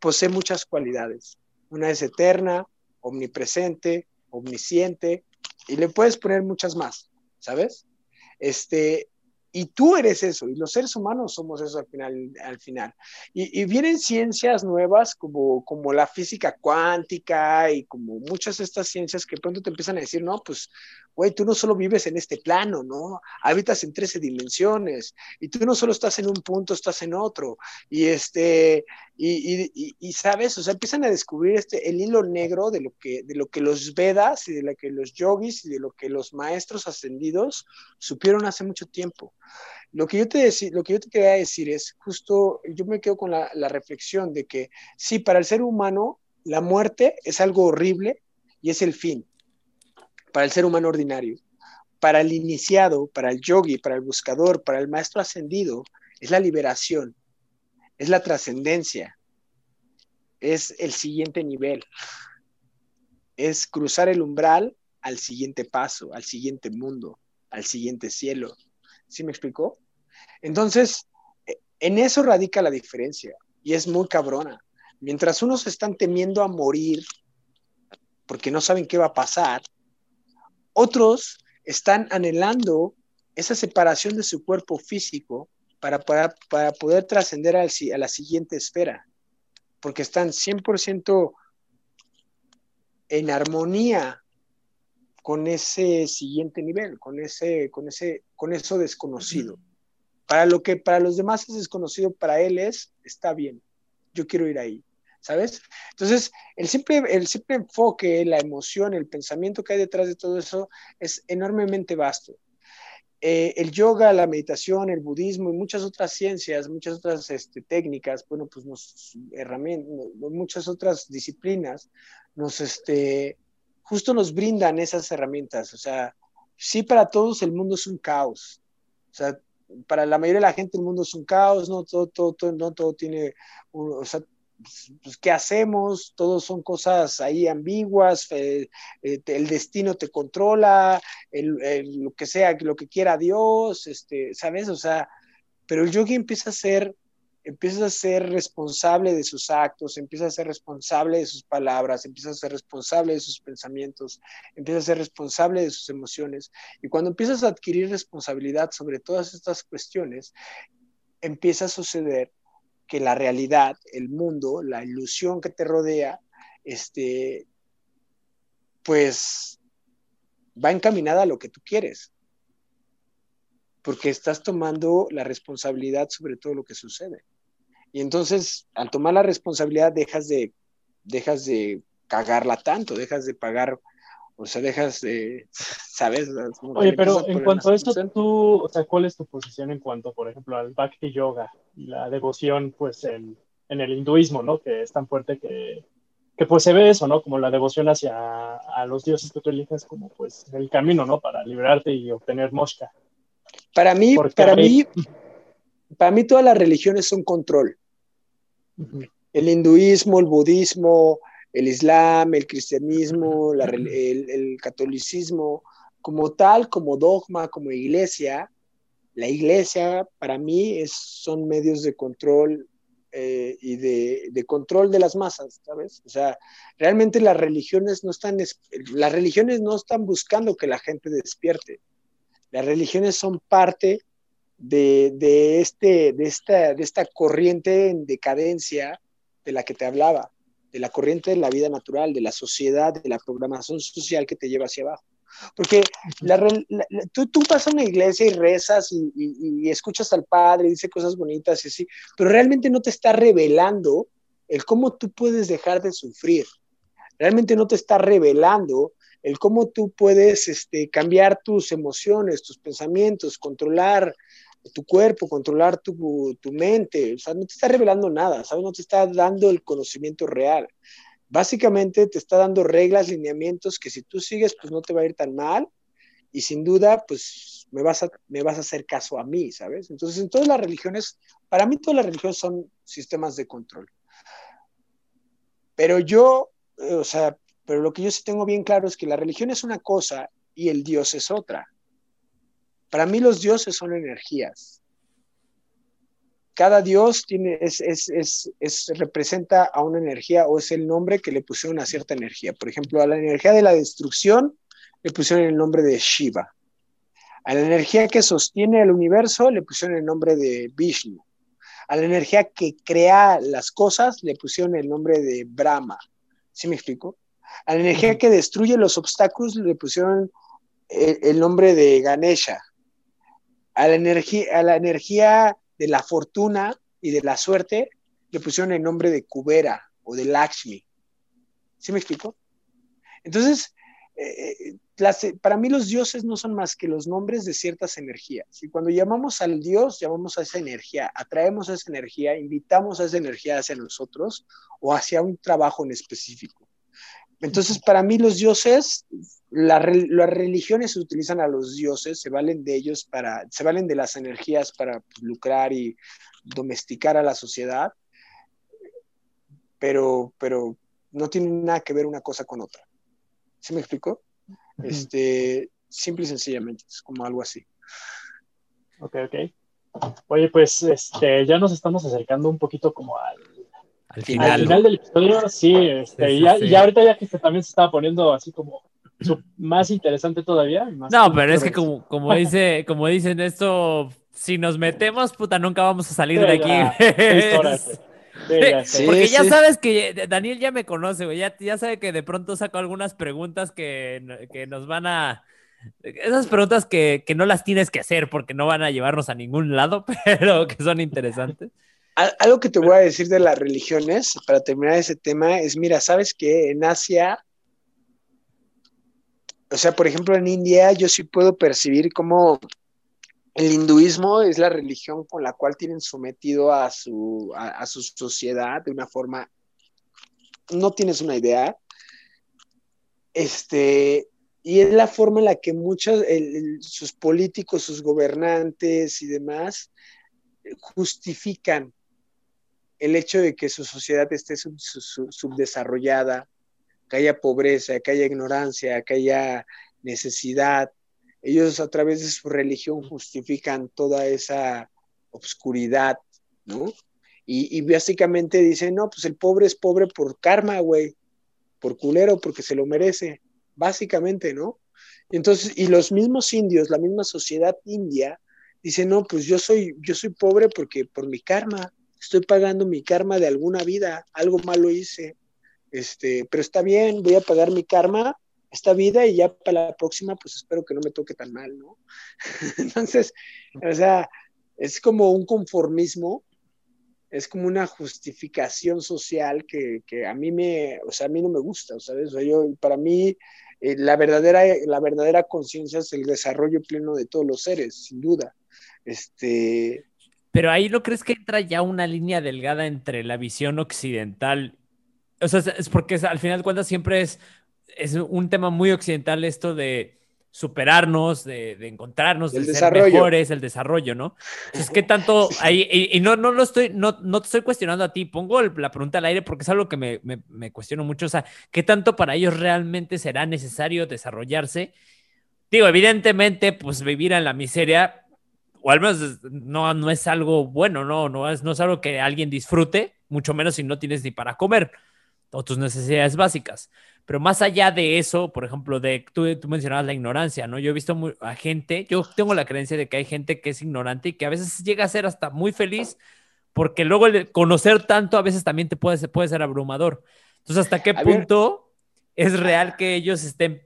posee muchas cualidades. Una es eterna, omnipresente, omnisciente, y le puedes poner muchas más, ¿sabes? Este, y tú eres eso, y los seres humanos somos eso al final. Al final. Y, y, vienen ciencias nuevas como, como la física cuántica y como muchas de estas ciencias que pronto te empiezan a decir, no, pues, güey, tú no solo vives en este plano, ¿no? Habitas en 13 dimensiones y tú no solo estás en un punto, estás en otro. Y este, y, y, y, sabes, o sea, empiezan a descubrir este, el hilo negro de lo, que, de lo que los Vedas y de lo que los yogis y de lo que los maestros ascendidos supieron hace mucho tiempo. Lo que yo te, dec lo que yo te quería decir es justo, yo me quedo con la, la reflexión de que sí, para el ser humano la muerte es algo horrible y es el fin, para el ser humano ordinario. Para el iniciado, para el yogi, para el buscador, para el maestro ascendido, es la liberación, es la trascendencia, es el siguiente nivel, es cruzar el umbral al siguiente paso, al siguiente mundo, al siguiente cielo. ¿Sí me explicó? Entonces, en eso radica la diferencia y es muy cabrona. Mientras unos están temiendo a morir porque no saben qué va a pasar, otros están anhelando esa separación de su cuerpo físico para, para, para poder trascender a la siguiente esfera, porque están 100% en armonía con ese siguiente nivel, con ese, con ese, con eso desconocido. Para lo que para los demás es desconocido, para él es, está bien, yo quiero ir ahí, ¿sabes? Entonces, el simple, el simple enfoque, la emoción, el pensamiento que hay detrás de todo eso es enormemente vasto. Eh, el yoga, la meditación, el budismo y muchas otras ciencias, muchas otras este, técnicas, bueno, pues nos, herramientas, muchas otras disciplinas, nos, este, justo nos brindan esas herramientas. O sea, sí para todos el mundo es un caos. O sea, para la mayoría de la gente el mundo es un caos, no todo, todo, todo no todo tiene, o sea, pues, ¿qué hacemos? Todos son cosas ahí ambiguas, eh, eh, el destino te controla, el, el, lo que sea, lo que quiera Dios, este, ¿sabes? O sea, pero el yogi empieza a ser empieza a ser responsable de sus actos, empieza a ser responsable de sus palabras, empieza a ser responsable de sus pensamientos, empieza a ser responsable de sus emociones. Y cuando empiezas a adquirir responsabilidad sobre todas estas cuestiones, empieza a suceder que la realidad, el mundo, la ilusión que te rodea, este, pues va encaminada a lo que tú quieres, porque estás tomando la responsabilidad sobre todo lo que sucede. Y entonces, al tomar la responsabilidad, dejas de, dejas de cagarla tanto, dejas de pagar, o sea, dejas de, <laughs> ¿sabes? Oye, pero en cuanto a esto, tú, o sea, ¿cuál es tu posición en cuanto, por ejemplo, al Bhakti Yoga y la devoción, pues, en, en el hinduismo, ¿no? Que es tan fuerte que, que, pues, se ve eso, ¿no? Como la devoción hacia a los dioses que tú eliges como, pues, el camino, ¿no? Para liberarte y obtener moshka. Para mí, Porque para mí, para mí todas las religiones son control. El hinduismo, el budismo, el islam, el cristianismo, la, el, el, catolicismo, como tal, como dogma, como iglesia, La iglesia para mí es, son medios de control eh, y de, de, control de las masas, ¿sabes? O sea, realmente las religiones no están, las religiones no están buscando que la gente despierte. Las religiones son parte de, de, este, de, esta, de esta corriente en decadencia de la que te hablaba, de la corriente de la vida natural, de la sociedad, de la programación social que te lleva hacia abajo. Porque la, la, tú, tú, vas a una iglesia y rezas y, y, y, escuchas al Padre y dice cosas bonitas y así, pero realmente no te está revelando el cómo tú puedes dejar de sufrir. Realmente no te está revelando el cómo tú puedes este, cambiar tus emociones, tus pensamientos, controlar tu cuerpo, controlar tu, tu, mente. O sea, no te está revelando nada, ¿sabes? No te está dando el conocimiento real. Básicamente te está dando reglas, lineamientos que si tú sigues, pues no te va a ir tan mal y sin duda, pues me vas a, me vas a hacer caso a mí, ¿sabes? Entonces, en todas las religiones, para mí todas las religiones son sistemas de control. Pero yo, eh, o sea, pero lo que yo sí tengo bien claro es que la religión es una cosa y el Dios es otra. Para mí los dioses son energías cada dios es, es, es, es, representa a una energía o es el nombre que le pusieron a cierta energía. Por ejemplo, a la energía de la destrucción le pusieron el nombre de Shiva. A la energía que sostiene el universo le pusieron el nombre de Vishnu. A la energía que crea las cosas le pusieron el nombre de Brahma. ¿Sí me explico? A la energía que destruye los obstáculos le pusieron el nombre de Ganesha. A la energía, a la energía de la fortuna y de la suerte, le pusieron el nombre de Kubera o de Lakshmi. ¿Sí me explico? Entonces, eh, las, para mí los dioses no son más que los nombres de ciertas energías. Y cuando llamamos al dios, llamamos a esa energía, atraemos a esa energía, invitamos a esa energía hacia nosotros o hacia un trabajo en específico. Entonces, para mí los dioses, la, las religiones utilizan a los dioses, se valen de ellos para, se valen de las energías para pues, lucrar y domesticar a la sociedad, pero, pero no tiene nada que ver una cosa con otra. ¿Sí me explico? Este, simple y sencillamente, es como algo así. Ok, ok. Oye, pues este, ya nos estamos acercando un poquito como al al final. Al final del episodio, sí, este, sí, ya, sí. ahorita ya que también se estaba poniendo así como más interesante todavía. Más no, pero es que como, como, dice, como dicen esto, si nos metemos, puta, nunca vamos a salir sí, de aquí. <laughs> Sí, Porque ya sabes que Daniel ya me conoce, güey. Ya, ya sabe que de pronto saco algunas preguntas que, que nos van a. Esas preguntas que, que, no las tienes que hacer porque no van a llevarnos a ningún lado, <laughs> pero que son interesantes. Algo que te voy a decir de las religiones, para terminar ese tema, es, mira, ¿sabes que En Asia, o sea, por ejemplo, en India, yo sí puedo percibir cómo el hinduismo es la religión con la cual tienen sometido a su, a, su sociedad de una forma, no tienes una idea, este, y es la forma en la que muchos, el, sus políticos, sus gobernantes y demás justifican el hecho de que su sociedad esté sub, sub, subdesarrollada, que haya pobreza, que haya ignorancia, que haya necesidad. Ellos a través de su religión justifican toda esa obscuridad, ¿no? Y, y básicamente dicen, no, pues el pobre es pobre por karma, güey, por culero, porque se lo merece, básicamente, ¿no? Entonces, y los mismos indios, la misma sociedad india, dicen, no, pues yo soy, yo soy pobre porque por mi karma, estoy pagando mi karma de alguna vida, algo malo hice, este, pero está bien, voy a pagar mi karma esta vida y ya para la próxima, pues espero que no me toque tan mal, ¿no? <laughs> Entonces, o sea, es como un conformismo, es como una justificación social que, que a mí me, o sea, a mí no me gusta, ¿sabes? O sea, yo, para mí, eh, la verdadera, la verdadera conciencia es el desarrollo pleno de todos los seres, sin duda. Este, pero ahí no crees que entra ya una línea delgada entre la visión occidental. O sea, es porque al final de cuentas siempre es, es un tema muy occidental esto de superarnos, de, de encontrarnos, el de ser mejores, el desarrollo, ¿no? Entonces, ¿qué tanto ahí? Y, y, no, no lo estoy, no, no te estoy cuestionando a ti, pongo el, la pregunta al aire porque es algo que me, me, me cuestiono mucho. O sea, ¿qué tanto para ellos realmente será necesario desarrollarse? Digo, evidentemente, pues vivir en la miseria o al menos no, no es algo bueno, no, no es, no es algo que alguien disfrute, mucho menos si no tienes ni para comer o tus necesidades básicas. Pero más allá de eso, por ejemplo, de tú, tú mencionabas la ignorancia, ¿no? Yo he visto a gente, yo tengo la creencia de que hay gente que es ignorante y que a veces llega a ser hasta muy feliz porque luego el conocer tanto a veces también te puede, puede ser abrumador. Entonces, ¿hasta qué punto es real que ellos estén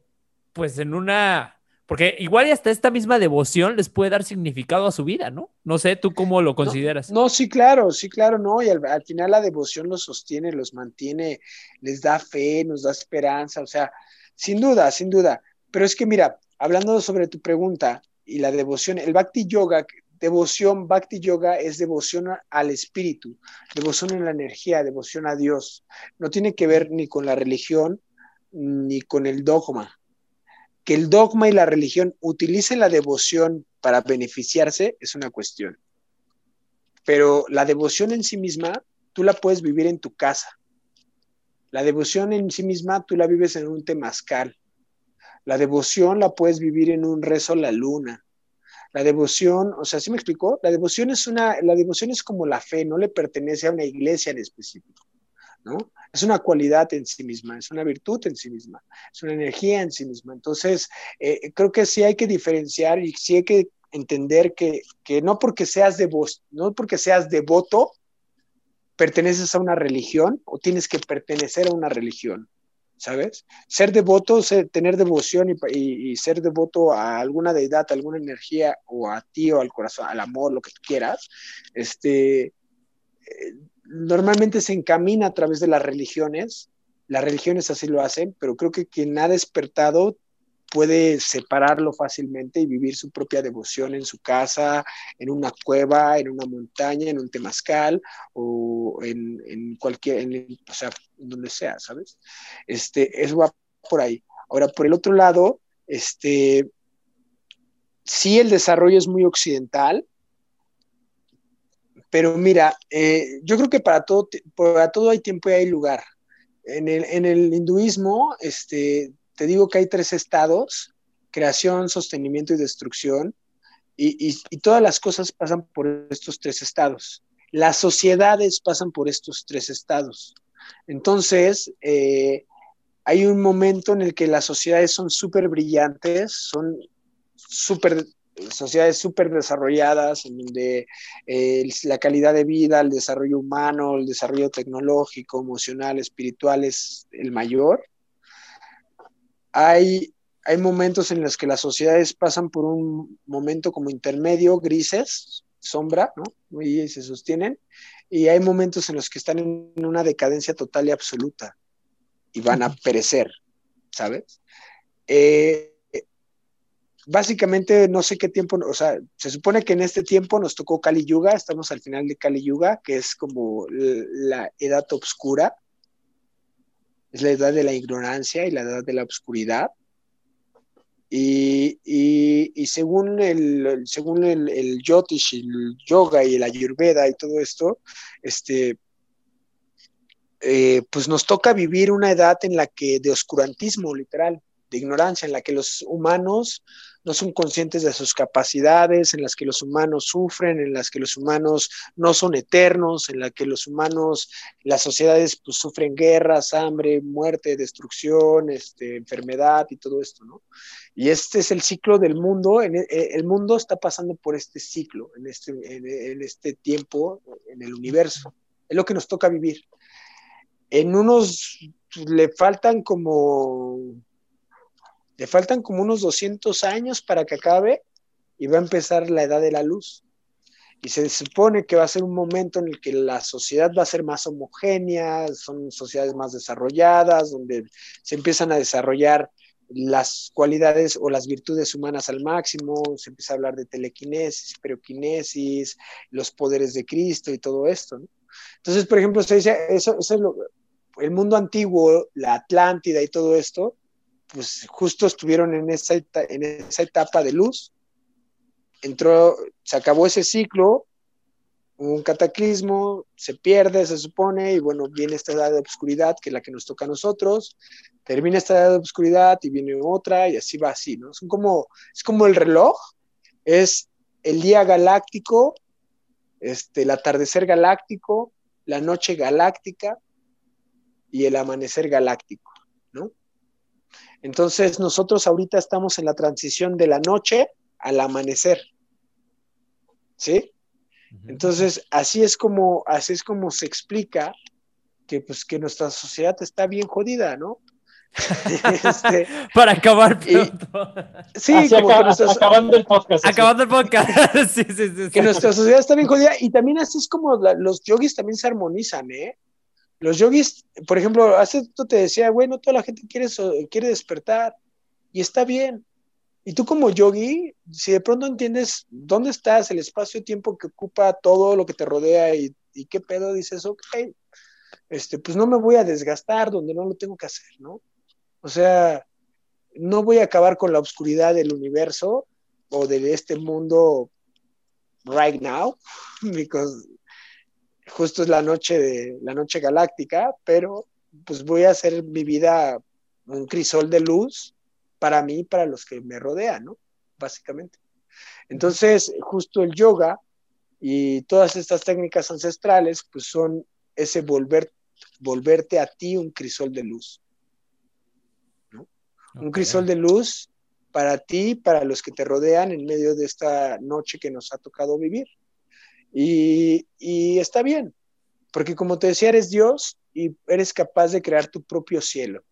pues en una porque igual y hasta esta misma devoción les puede dar significado a su vida, ¿no? No sé, ¿tú cómo lo consideras? No, sí, claro, sí, claro, no. Y al, final la devoción los sostiene, los mantiene, les da fe, nos da esperanza, o sea, sin duda, sin duda. Pero es que mira, hablando sobre tu pregunta y la devoción, el Bhakti Yoga, devoción, Bhakti Yoga es devoción al espíritu, devoción en la energía, devoción a Dios. No tiene que ver ni con la religión ni con el dogma que el dogma y la religión utilicen la devoción para beneficiarse es una cuestión. Pero la devoción en sí misma, tú la puedes vivir en tu casa. La devoción en sí misma, tú la vives en un temazcal. La devoción la puedes vivir en un rezo a la luna. La devoción, o sea, ¿sí me explicó? La devoción es una, la devoción es como la fe, no le pertenece a una iglesia en específico. Es una cualidad en sí misma, es una virtud en sí misma, es una energía en sí misma. Entonces, eh, creo que sí hay que diferenciar y sí hay que entender que, no porque seas no porque seas devoto, perteneces a una religión o tienes que pertenecer a una religión. ¿sabes? Ser devoto, tener devoción y, ser devoto a alguna deidad, a alguna energía o a ti o al corazón, al amor, lo que quieras, este, eh, normalmente se encamina a través de las religiones, las religiones así lo hacen, pero creo que quien ha despertado puede separarlo fácilmente y vivir su propia devoción en su casa, en una cueva, en una montaña, en un temazcal o en, cualquier, o sea, donde sea, ¿sabes? Este, eso va por ahí. Ahora, por el otro lado, este, sí el desarrollo es muy occidental, pero mira, eh, yo creo que para todo, para todo hay tiempo y hay lugar. En el, hinduismo, este, te digo que hay tres estados, creación, sostenimiento y destrucción, y, y, todas las cosas pasan por estos tres estados. Las sociedades pasan por estos tres estados. Entonces, eh, hay un momento en el que las sociedades son súper brillantes, son súper sociedades súper desarrolladas, en donde eh, la calidad de vida, el desarrollo humano, el desarrollo tecnológico, emocional, espiritual es el mayor. Hay, hay momentos en los que las sociedades pasan por un momento como intermedio, grises, sombra, ¿no? Y se sostienen. Y hay momentos en los que están en una decadencia total y absoluta y van a perecer, ¿sabes? Eh, básicamente no sé qué tiempo, o sea, se supone que en este tiempo nos tocó Kali Yuga, estamos al final de Kali Yuga, que es como la edad oscura, es la edad de la ignorancia y la edad de la oscuridad. Y, según el, según el, Yotish, el yoga y el ayurveda y todo esto, este, eh, pues nos toca vivir una edad en la que de oscurantismo, literal, de ignorancia, en la que los humanos no son conscientes de sus capacidades, en las que los humanos sufren, en las que los humanos no son eternos, en las que los humanos, las sociedades pues, sufren guerras, hambre, muerte, destrucción, este, enfermedad y todo esto, ¿no? Y este es el ciclo del mundo, e, eh, el mundo está pasando por este ciclo, en este, en este tiempo, en el universo. Es lo que nos toca vivir. En unos le faltan como le faltan como unos 200 años para que acabe y va a empezar la edad de la luz. Y se supone que va a ser un momento en el que la sociedad va a ser más homogénea, son sociedades más desarrolladas, donde se empiezan a desarrollar las cualidades o las virtudes humanas al máximo, se empieza a hablar de telequinesis, peroquinesis, los poderes de Cristo y todo esto. Entonces, por ejemplo, se dice, eso, es el mundo antiguo, la Atlántida y todo esto, pues justo estuvieron en esa, en esa etapa de luz. Entró, se acabó ese ciclo, un cataclismo, se pierde, se supone, y bueno, viene esta edad de oscuridad, que es la que nos toca a nosotros, termina esta edad de oscuridad y viene otra, y así va así, ¿no? Son como, es como el reloj, es el día galáctico, este, el atardecer galáctico, la noche galáctica y el amanecer galáctico. Entonces nosotros ahorita estamos en la transición de la noche al amanecer, ¿sí? Entonces así es como así es como se explica que pues que nuestra sociedad está bien jodida, ¿no? <laughs> Este, Para acabar pronto. sí, como acabando el podcast. Acabando el podcast. <laughs> sí, sí, sí, que nuestra sociedad está bien jodida y también así es como los yogis también se armonizan, ¿eh? Los yogis, por ejemplo, hace tú te decía, güey, no toda la gente quiere, quiere despertar y está bien. Y tú como yogi, si de pronto entiendes dónde estás, el espacio-tiempo que ocupa todo lo que te rodea y, y qué pedo dices, ok, este, pues no me voy a desgastar donde no lo tengo que hacer, ¿no? O sea, no voy a acabar con la oscuridad del universo o de este mundo right now, <laughs> because justo es la noche de la noche galáctica, pero pues voy a hacer mi vida un crisol de luz para mí para los que me rodean, ¿no? Básicamente. Entonces, justo el yoga y todas estas técnicas ancestrales, pues son ese volver, volverte a ti un crisol de luz. Un crisol de luz para ti, para los que te rodean en medio de esta noche que nos ha tocado vivir. Y, está bien, porque como te decía, eres Dios y eres capaz de crear tu propio cielo,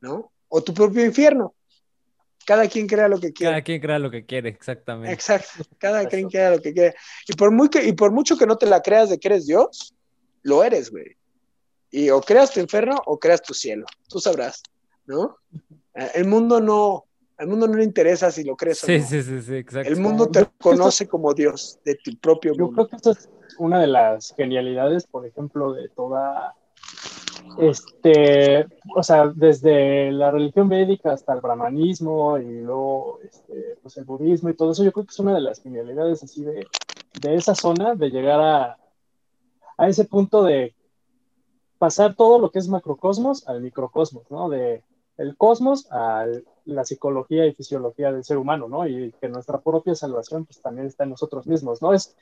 ¿no? O tu propio infierno. Cada quien crea lo que quiere. Cada quien crea lo que quiere, exactamente. Exacto, cada quien crea lo que quiere. Y por, muy que, y por mucho que no te la creas de que eres Dios, lo eres, güey. Y o creas tu infierno o creas tu cielo, tú sabrás, ¿no? El mundo no, al mundo no le interesa si lo crees o no. Sí, sí, sí, exacto. El mundo te conoce como Dios de tu propio mundo. Yo creo que esto es una de las genialidades, por ejemplo, de toda, este, o sea, desde la religión védica hasta el brahmanismo y luego, este, pues el budismo y todo eso, yo creo que es una de las genialidades así de, de esa zona, de llegar a, a ese punto de pasar todo lo que es macrocosmos al microcosmos, ¿no? De el cosmos a la psicología y fisiología del ser humano, ¿no? Y que nuestra propia salvación pues también está en nosotros mismos, ¿no? Es,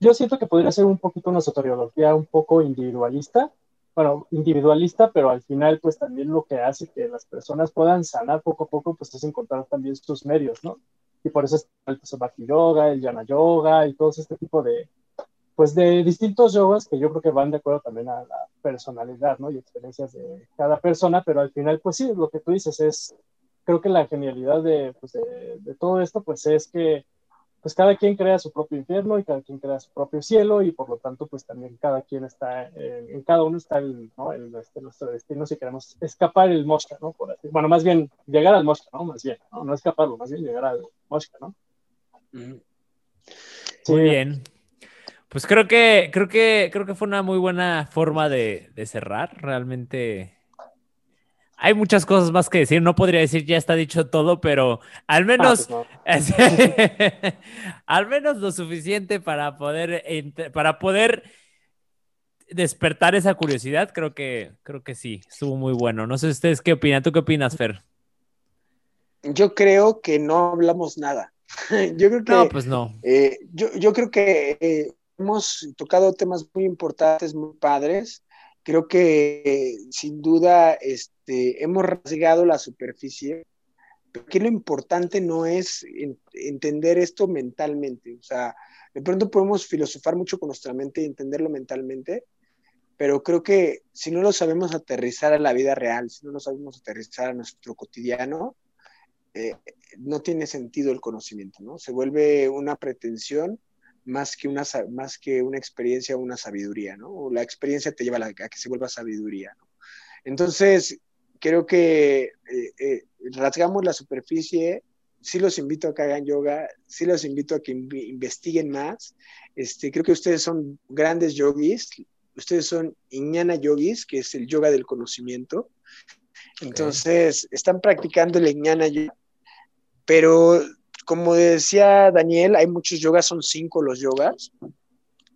yo siento que podría ser un poquito una soteriología un poco individualista, bueno, individualista, pero al final pues también lo que hace que las personas puedan sanar poco a poco pues es encontrar también sus medios, ¿no? Y por eso está el Bhakti Yoga, el Yana Yoga y todo este tipo de, pues de distintos yogas que yo creo que van de acuerdo también a la personalidad, ¿no? Y experiencias de cada persona, pero al final, pues sí, lo que tú dices es, creo que la genialidad de, pues de, todo esto, pues es que, pues cada quien crea su propio infierno y cada quien crea su propio cielo y por lo tanto, pues también cada quien está, en cada uno está el, ¿no? el, este, nuestro destino si queremos escapar el mosca, ¿no? Por así. Bueno, más bien llegar al mosca, ¿no? Más bien, ¿no? No escaparlo, más bien llegar al mosca, ¿no? Muy bien. Pues creo que, creo que, creo que fue una muy buena forma de, cerrar. Realmente hay muchas cosas más que decir. No podría decir ya está dicho todo, pero al menos, ah, pues <laughs> al menos lo suficiente para poder, para poder despertar esa curiosidad. Creo que, creo que sí, estuvo muy bueno. No sé ustedes qué opinan. ¿Tú qué opinas, Fer? Yo creo que no hablamos nada. <laughs> yo creo que. No, pues no. Eh, yo, yo, creo que eh, hemos tocado temas muy importantes, muy padres. Creo que sin duda este, hemos rasgado la superficie, pero que lo importante no es entender esto mentalmente. O sea, de pronto podemos filosofar mucho con nuestra mente y entenderlo mentalmente, pero creo que si no lo sabemos aterrizar a la vida real, si no lo sabemos aterrizar a nuestro cotidiano, eh, no tiene sentido el conocimiento, ¿no? Se vuelve una pretensión más que una, más que una experiencia una sabiduría, ¿no? O la experiencia te lleva a, que se vuelva sabiduría, ¿no? Entonces, creo que eh, eh, rasgamos la superficie, sí los invito a que hagan yoga, sí los invito a que investiguen más. Este, creo que ustedes son grandes yogis, ustedes son Iñana yogis, que es el yoga del conocimiento. Entonces, están practicando el Iñana yoga, pero como decía Daniel, hay muchos yogas, son cinco los yogas.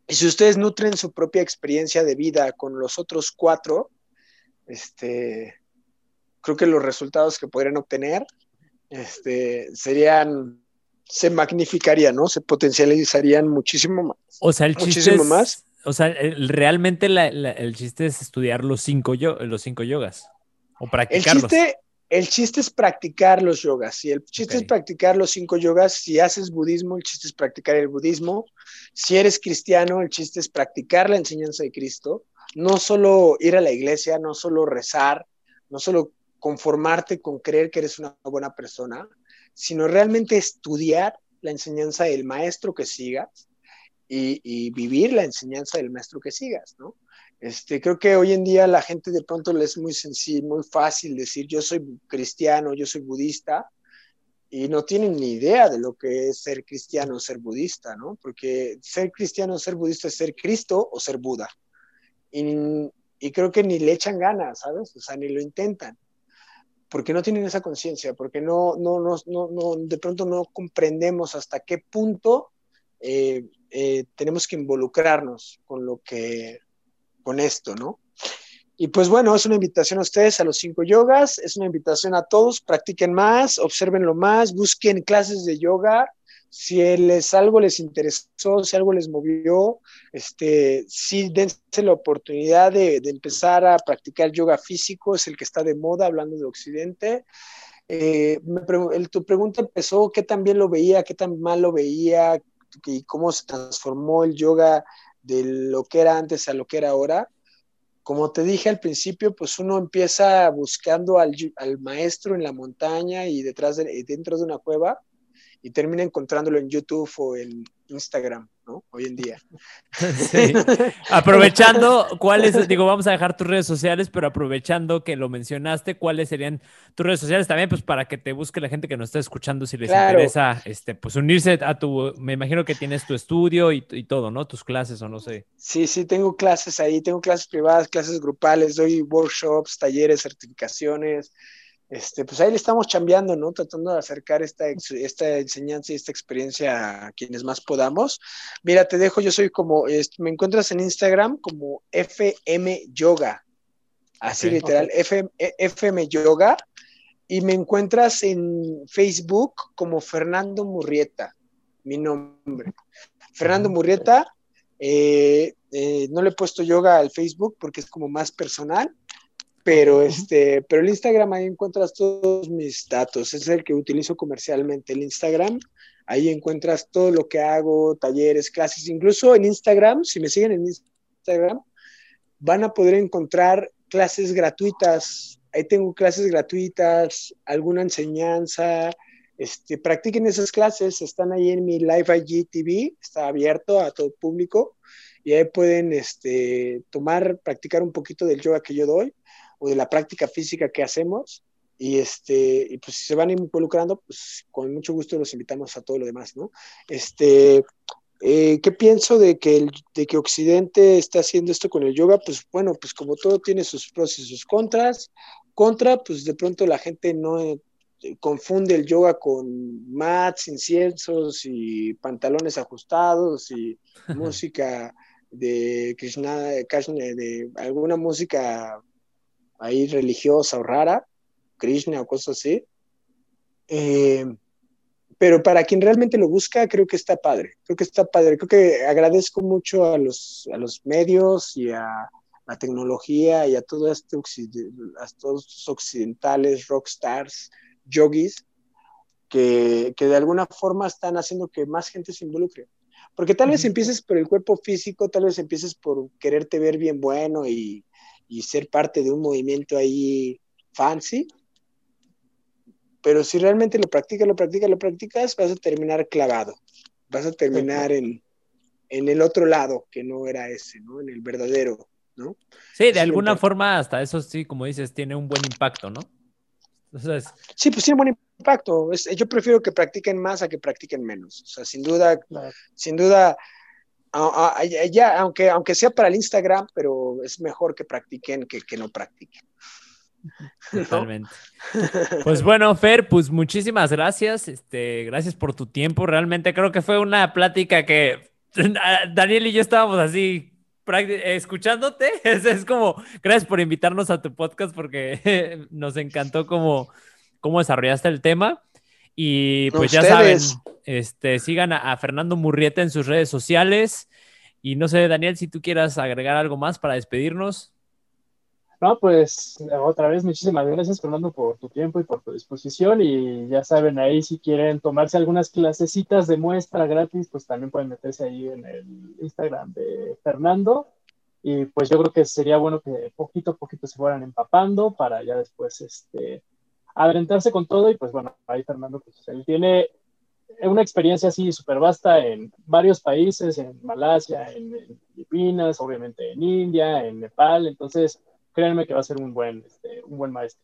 Y si ustedes nutren su propia experiencia de vida con los otros cuatro, este, creo que los resultados que podrían obtener este, serían se magnificaría, ¿no? Se potencializarían muchísimo más. O sea, el chiste muchísimo más. O sea, realmente el chiste es estudiar los cinco, yo, los cinco yogas o practicarlos. El chiste, el chiste es practicar los yogas. Si el chiste es practicar los cinco yogas, si haces budismo, el chiste es practicar el budismo. Si eres cristiano, el chiste es practicar la enseñanza de Cristo. No solo ir a la iglesia, no solo rezar, no solo conformarte con creer que eres una buena persona, sino realmente estudiar la enseñanza del maestro que sigas y, vivir la enseñanza del maestro que sigas, ¿no? Este, creo que hoy en día la gente de pronto le es muy sencillo, muy fácil decir yo soy cristiano, yo soy budista, y no tienen ni idea de lo que es ser cristiano o ser budista, ¿no? Porque ser cristiano o ser budista es ser Cristo o ser Buda. Y, y creo que ni le echan ganas, ¿sabes? O sea, ni lo intentan porque no tienen esa conciencia, porque no, no, no, no, de pronto no comprendemos hasta qué punto eh, eh, tenemos que involucrarnos con lo que, con esto, ¿no? Y pues bueno, es una invitación a ustedes a los cinco yogas, es una invitación a todos, practiquen más, observenlo más, busquen clases de yoga, si les, algo les interesó, si algo les movió, este, sí dense la oportunidad de, empezar a practicar yoga físico, es el que está de moda hablando de Occidente. Eh, tu pregunta empezó, ¿qué tan bien lo veía, qué tan mal lo veía y cómo se transformó el yoga de lo que era antes a lo que era ahora? Como te dije al principio, pues uno empieza buscando al, al maestro en la montaña y detrás de, dentro de una cueva y termina encontrándolo en YouTube o en Instagram, ¿no? Hoy en día. <laughs> Sí. Aprovechando, ¿cuáles? Digo, vamos a dejar tus redes sociales, pero aprovechando que lo mencionaste, ¿cuáles serían tus redes sociales también? Pues para que te busque la gente que nos está escuchando si les interesa, este, pues unirse a tu, me imagino que tienes tu estudio y, y, todo, ¿no? Tus clases o no sé. Sí, sí, tengo clases ahí, tengo clases privadas, clases grupales, doy workshops, talleres, certificaciones este, pues ahí le estamos chambeando, ¿no? Tratando de acercar esta, esta enseñanza y esta experiencia a quienes más podamos. Mira, te dejo, yo soy como, me encuentras en Instagram como FM Yoga, así literal, FM, Yoga, y me encuentras en Facebook como Fernando Murrieta, mi nombre. Fernando Murrieta, eh, eh, no le he puesto yoga al Facebook porque es como más personal, pero este, pero el Instagram ahí encuentras todos mis datos, es el que utilizo comercialmente, el Instagram, ahí encuentras todo lo que hago, talleres, clases, incluso en Instagram, si me siguen en Instagram, van a poder encontrar clases gratuitas, ahí tengo clases gratuitas, alguna enseñanza, este, practiquen esas clases, están ahí en mi Live IG TV, está abierto a todo público y ahí pueden este, tomar, practicar un poquito del yoga que yo doy o de la práctica física que hacemos. Y, este, y pues si se van involucrando, pues con mucho gusto los invitamos a todo lo demás, ¿no? Este, eh, ¿Qué pienso de que, el, de que Occidente está haciendo esto con el yoga? Pues bueno, pues como todo tiene sus pros y sus contras. Contra, pues de pronto la gente no eh, confunde el yoga con mats, inciensos y pantalones ajustados y <laughs> música de Krishna, de alguna música ahí religiosa o rara, Krishna o cosas así. Eh, pero para quien realmente lo busca, creo que está padre, creo que está padre, creo que agradezco mucho a los, a los medios y a la tecnología y a, todo este a todos estos occidentales, rockstars, yogis, que, que, de alguna forma están haciendo que más gente se involucre. Porque tal vez empieces por el cuerpo físico, tal vez empieces por quererte ver bien bueno y, y ser parte de un movimiento ahí fancy. Pero si realmente lo practicas, lo practicas, lo practicas, vas a terminar clavado. Vas a terminar en, en el otro lado, que no era ese, ¿no? En el verdadero, ¿no? Sí, de alguna forma, hasta eso sí, como dices, tiene un buen impacto, ¿no? Sí, pues tiene buen impacto. yo prefiero que practiquen más a que practiquen menos. O sea, sin duda, sin duda, ya, aunque, aunque sea para el Instagram, pero es mejor que practiquen que, que no practiquen. Totalmente. Pues bueno, Fer, pues muchísimas gracias. Este, gracias por tu tiempo. Realmente creo que fue una plática que <laughs> Daniel y yo estábamos así escuchándote. <laughs> Es, es como, gracias por invitarnos a tu podcast porque <laughs> nos encantó cómo, cómo desarrollaste el tema. Y pues ya saben, este, sigan a, Fernando Murrieta en sus redes sociales. Y no sé, Daniel, si tú quieras agregar algo más para despedirnos. No, pues otra vez muchísimas gracias Fernando por tu tiempo y por tu disposición y ya saben ahí si quieren tomarse algunas clasecitas de muestra gratis, pues también pueden meterse ahí en el Instagram de Fernando y pues yo creo que sería bueno que poquito a poquito se fueran empapando para ya después este adelantarse con todo y pues bueno, ahí Fernando pues él tiene una experiencia así súper vasta en varios países, en Malasia, en, Filipinas, obviamente en India, en Nepal, entonces créanme que va a ser un buen, este, un buen maestro.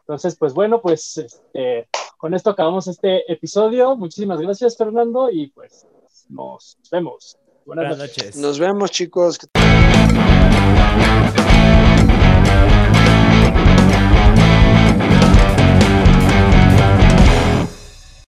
Entonces, pues bueno, pues este, con esto acabamos este episodio. Muchísimas gracias, Fernando, y pues nos vemos. Buenas, noches. Nos vemos, chicos.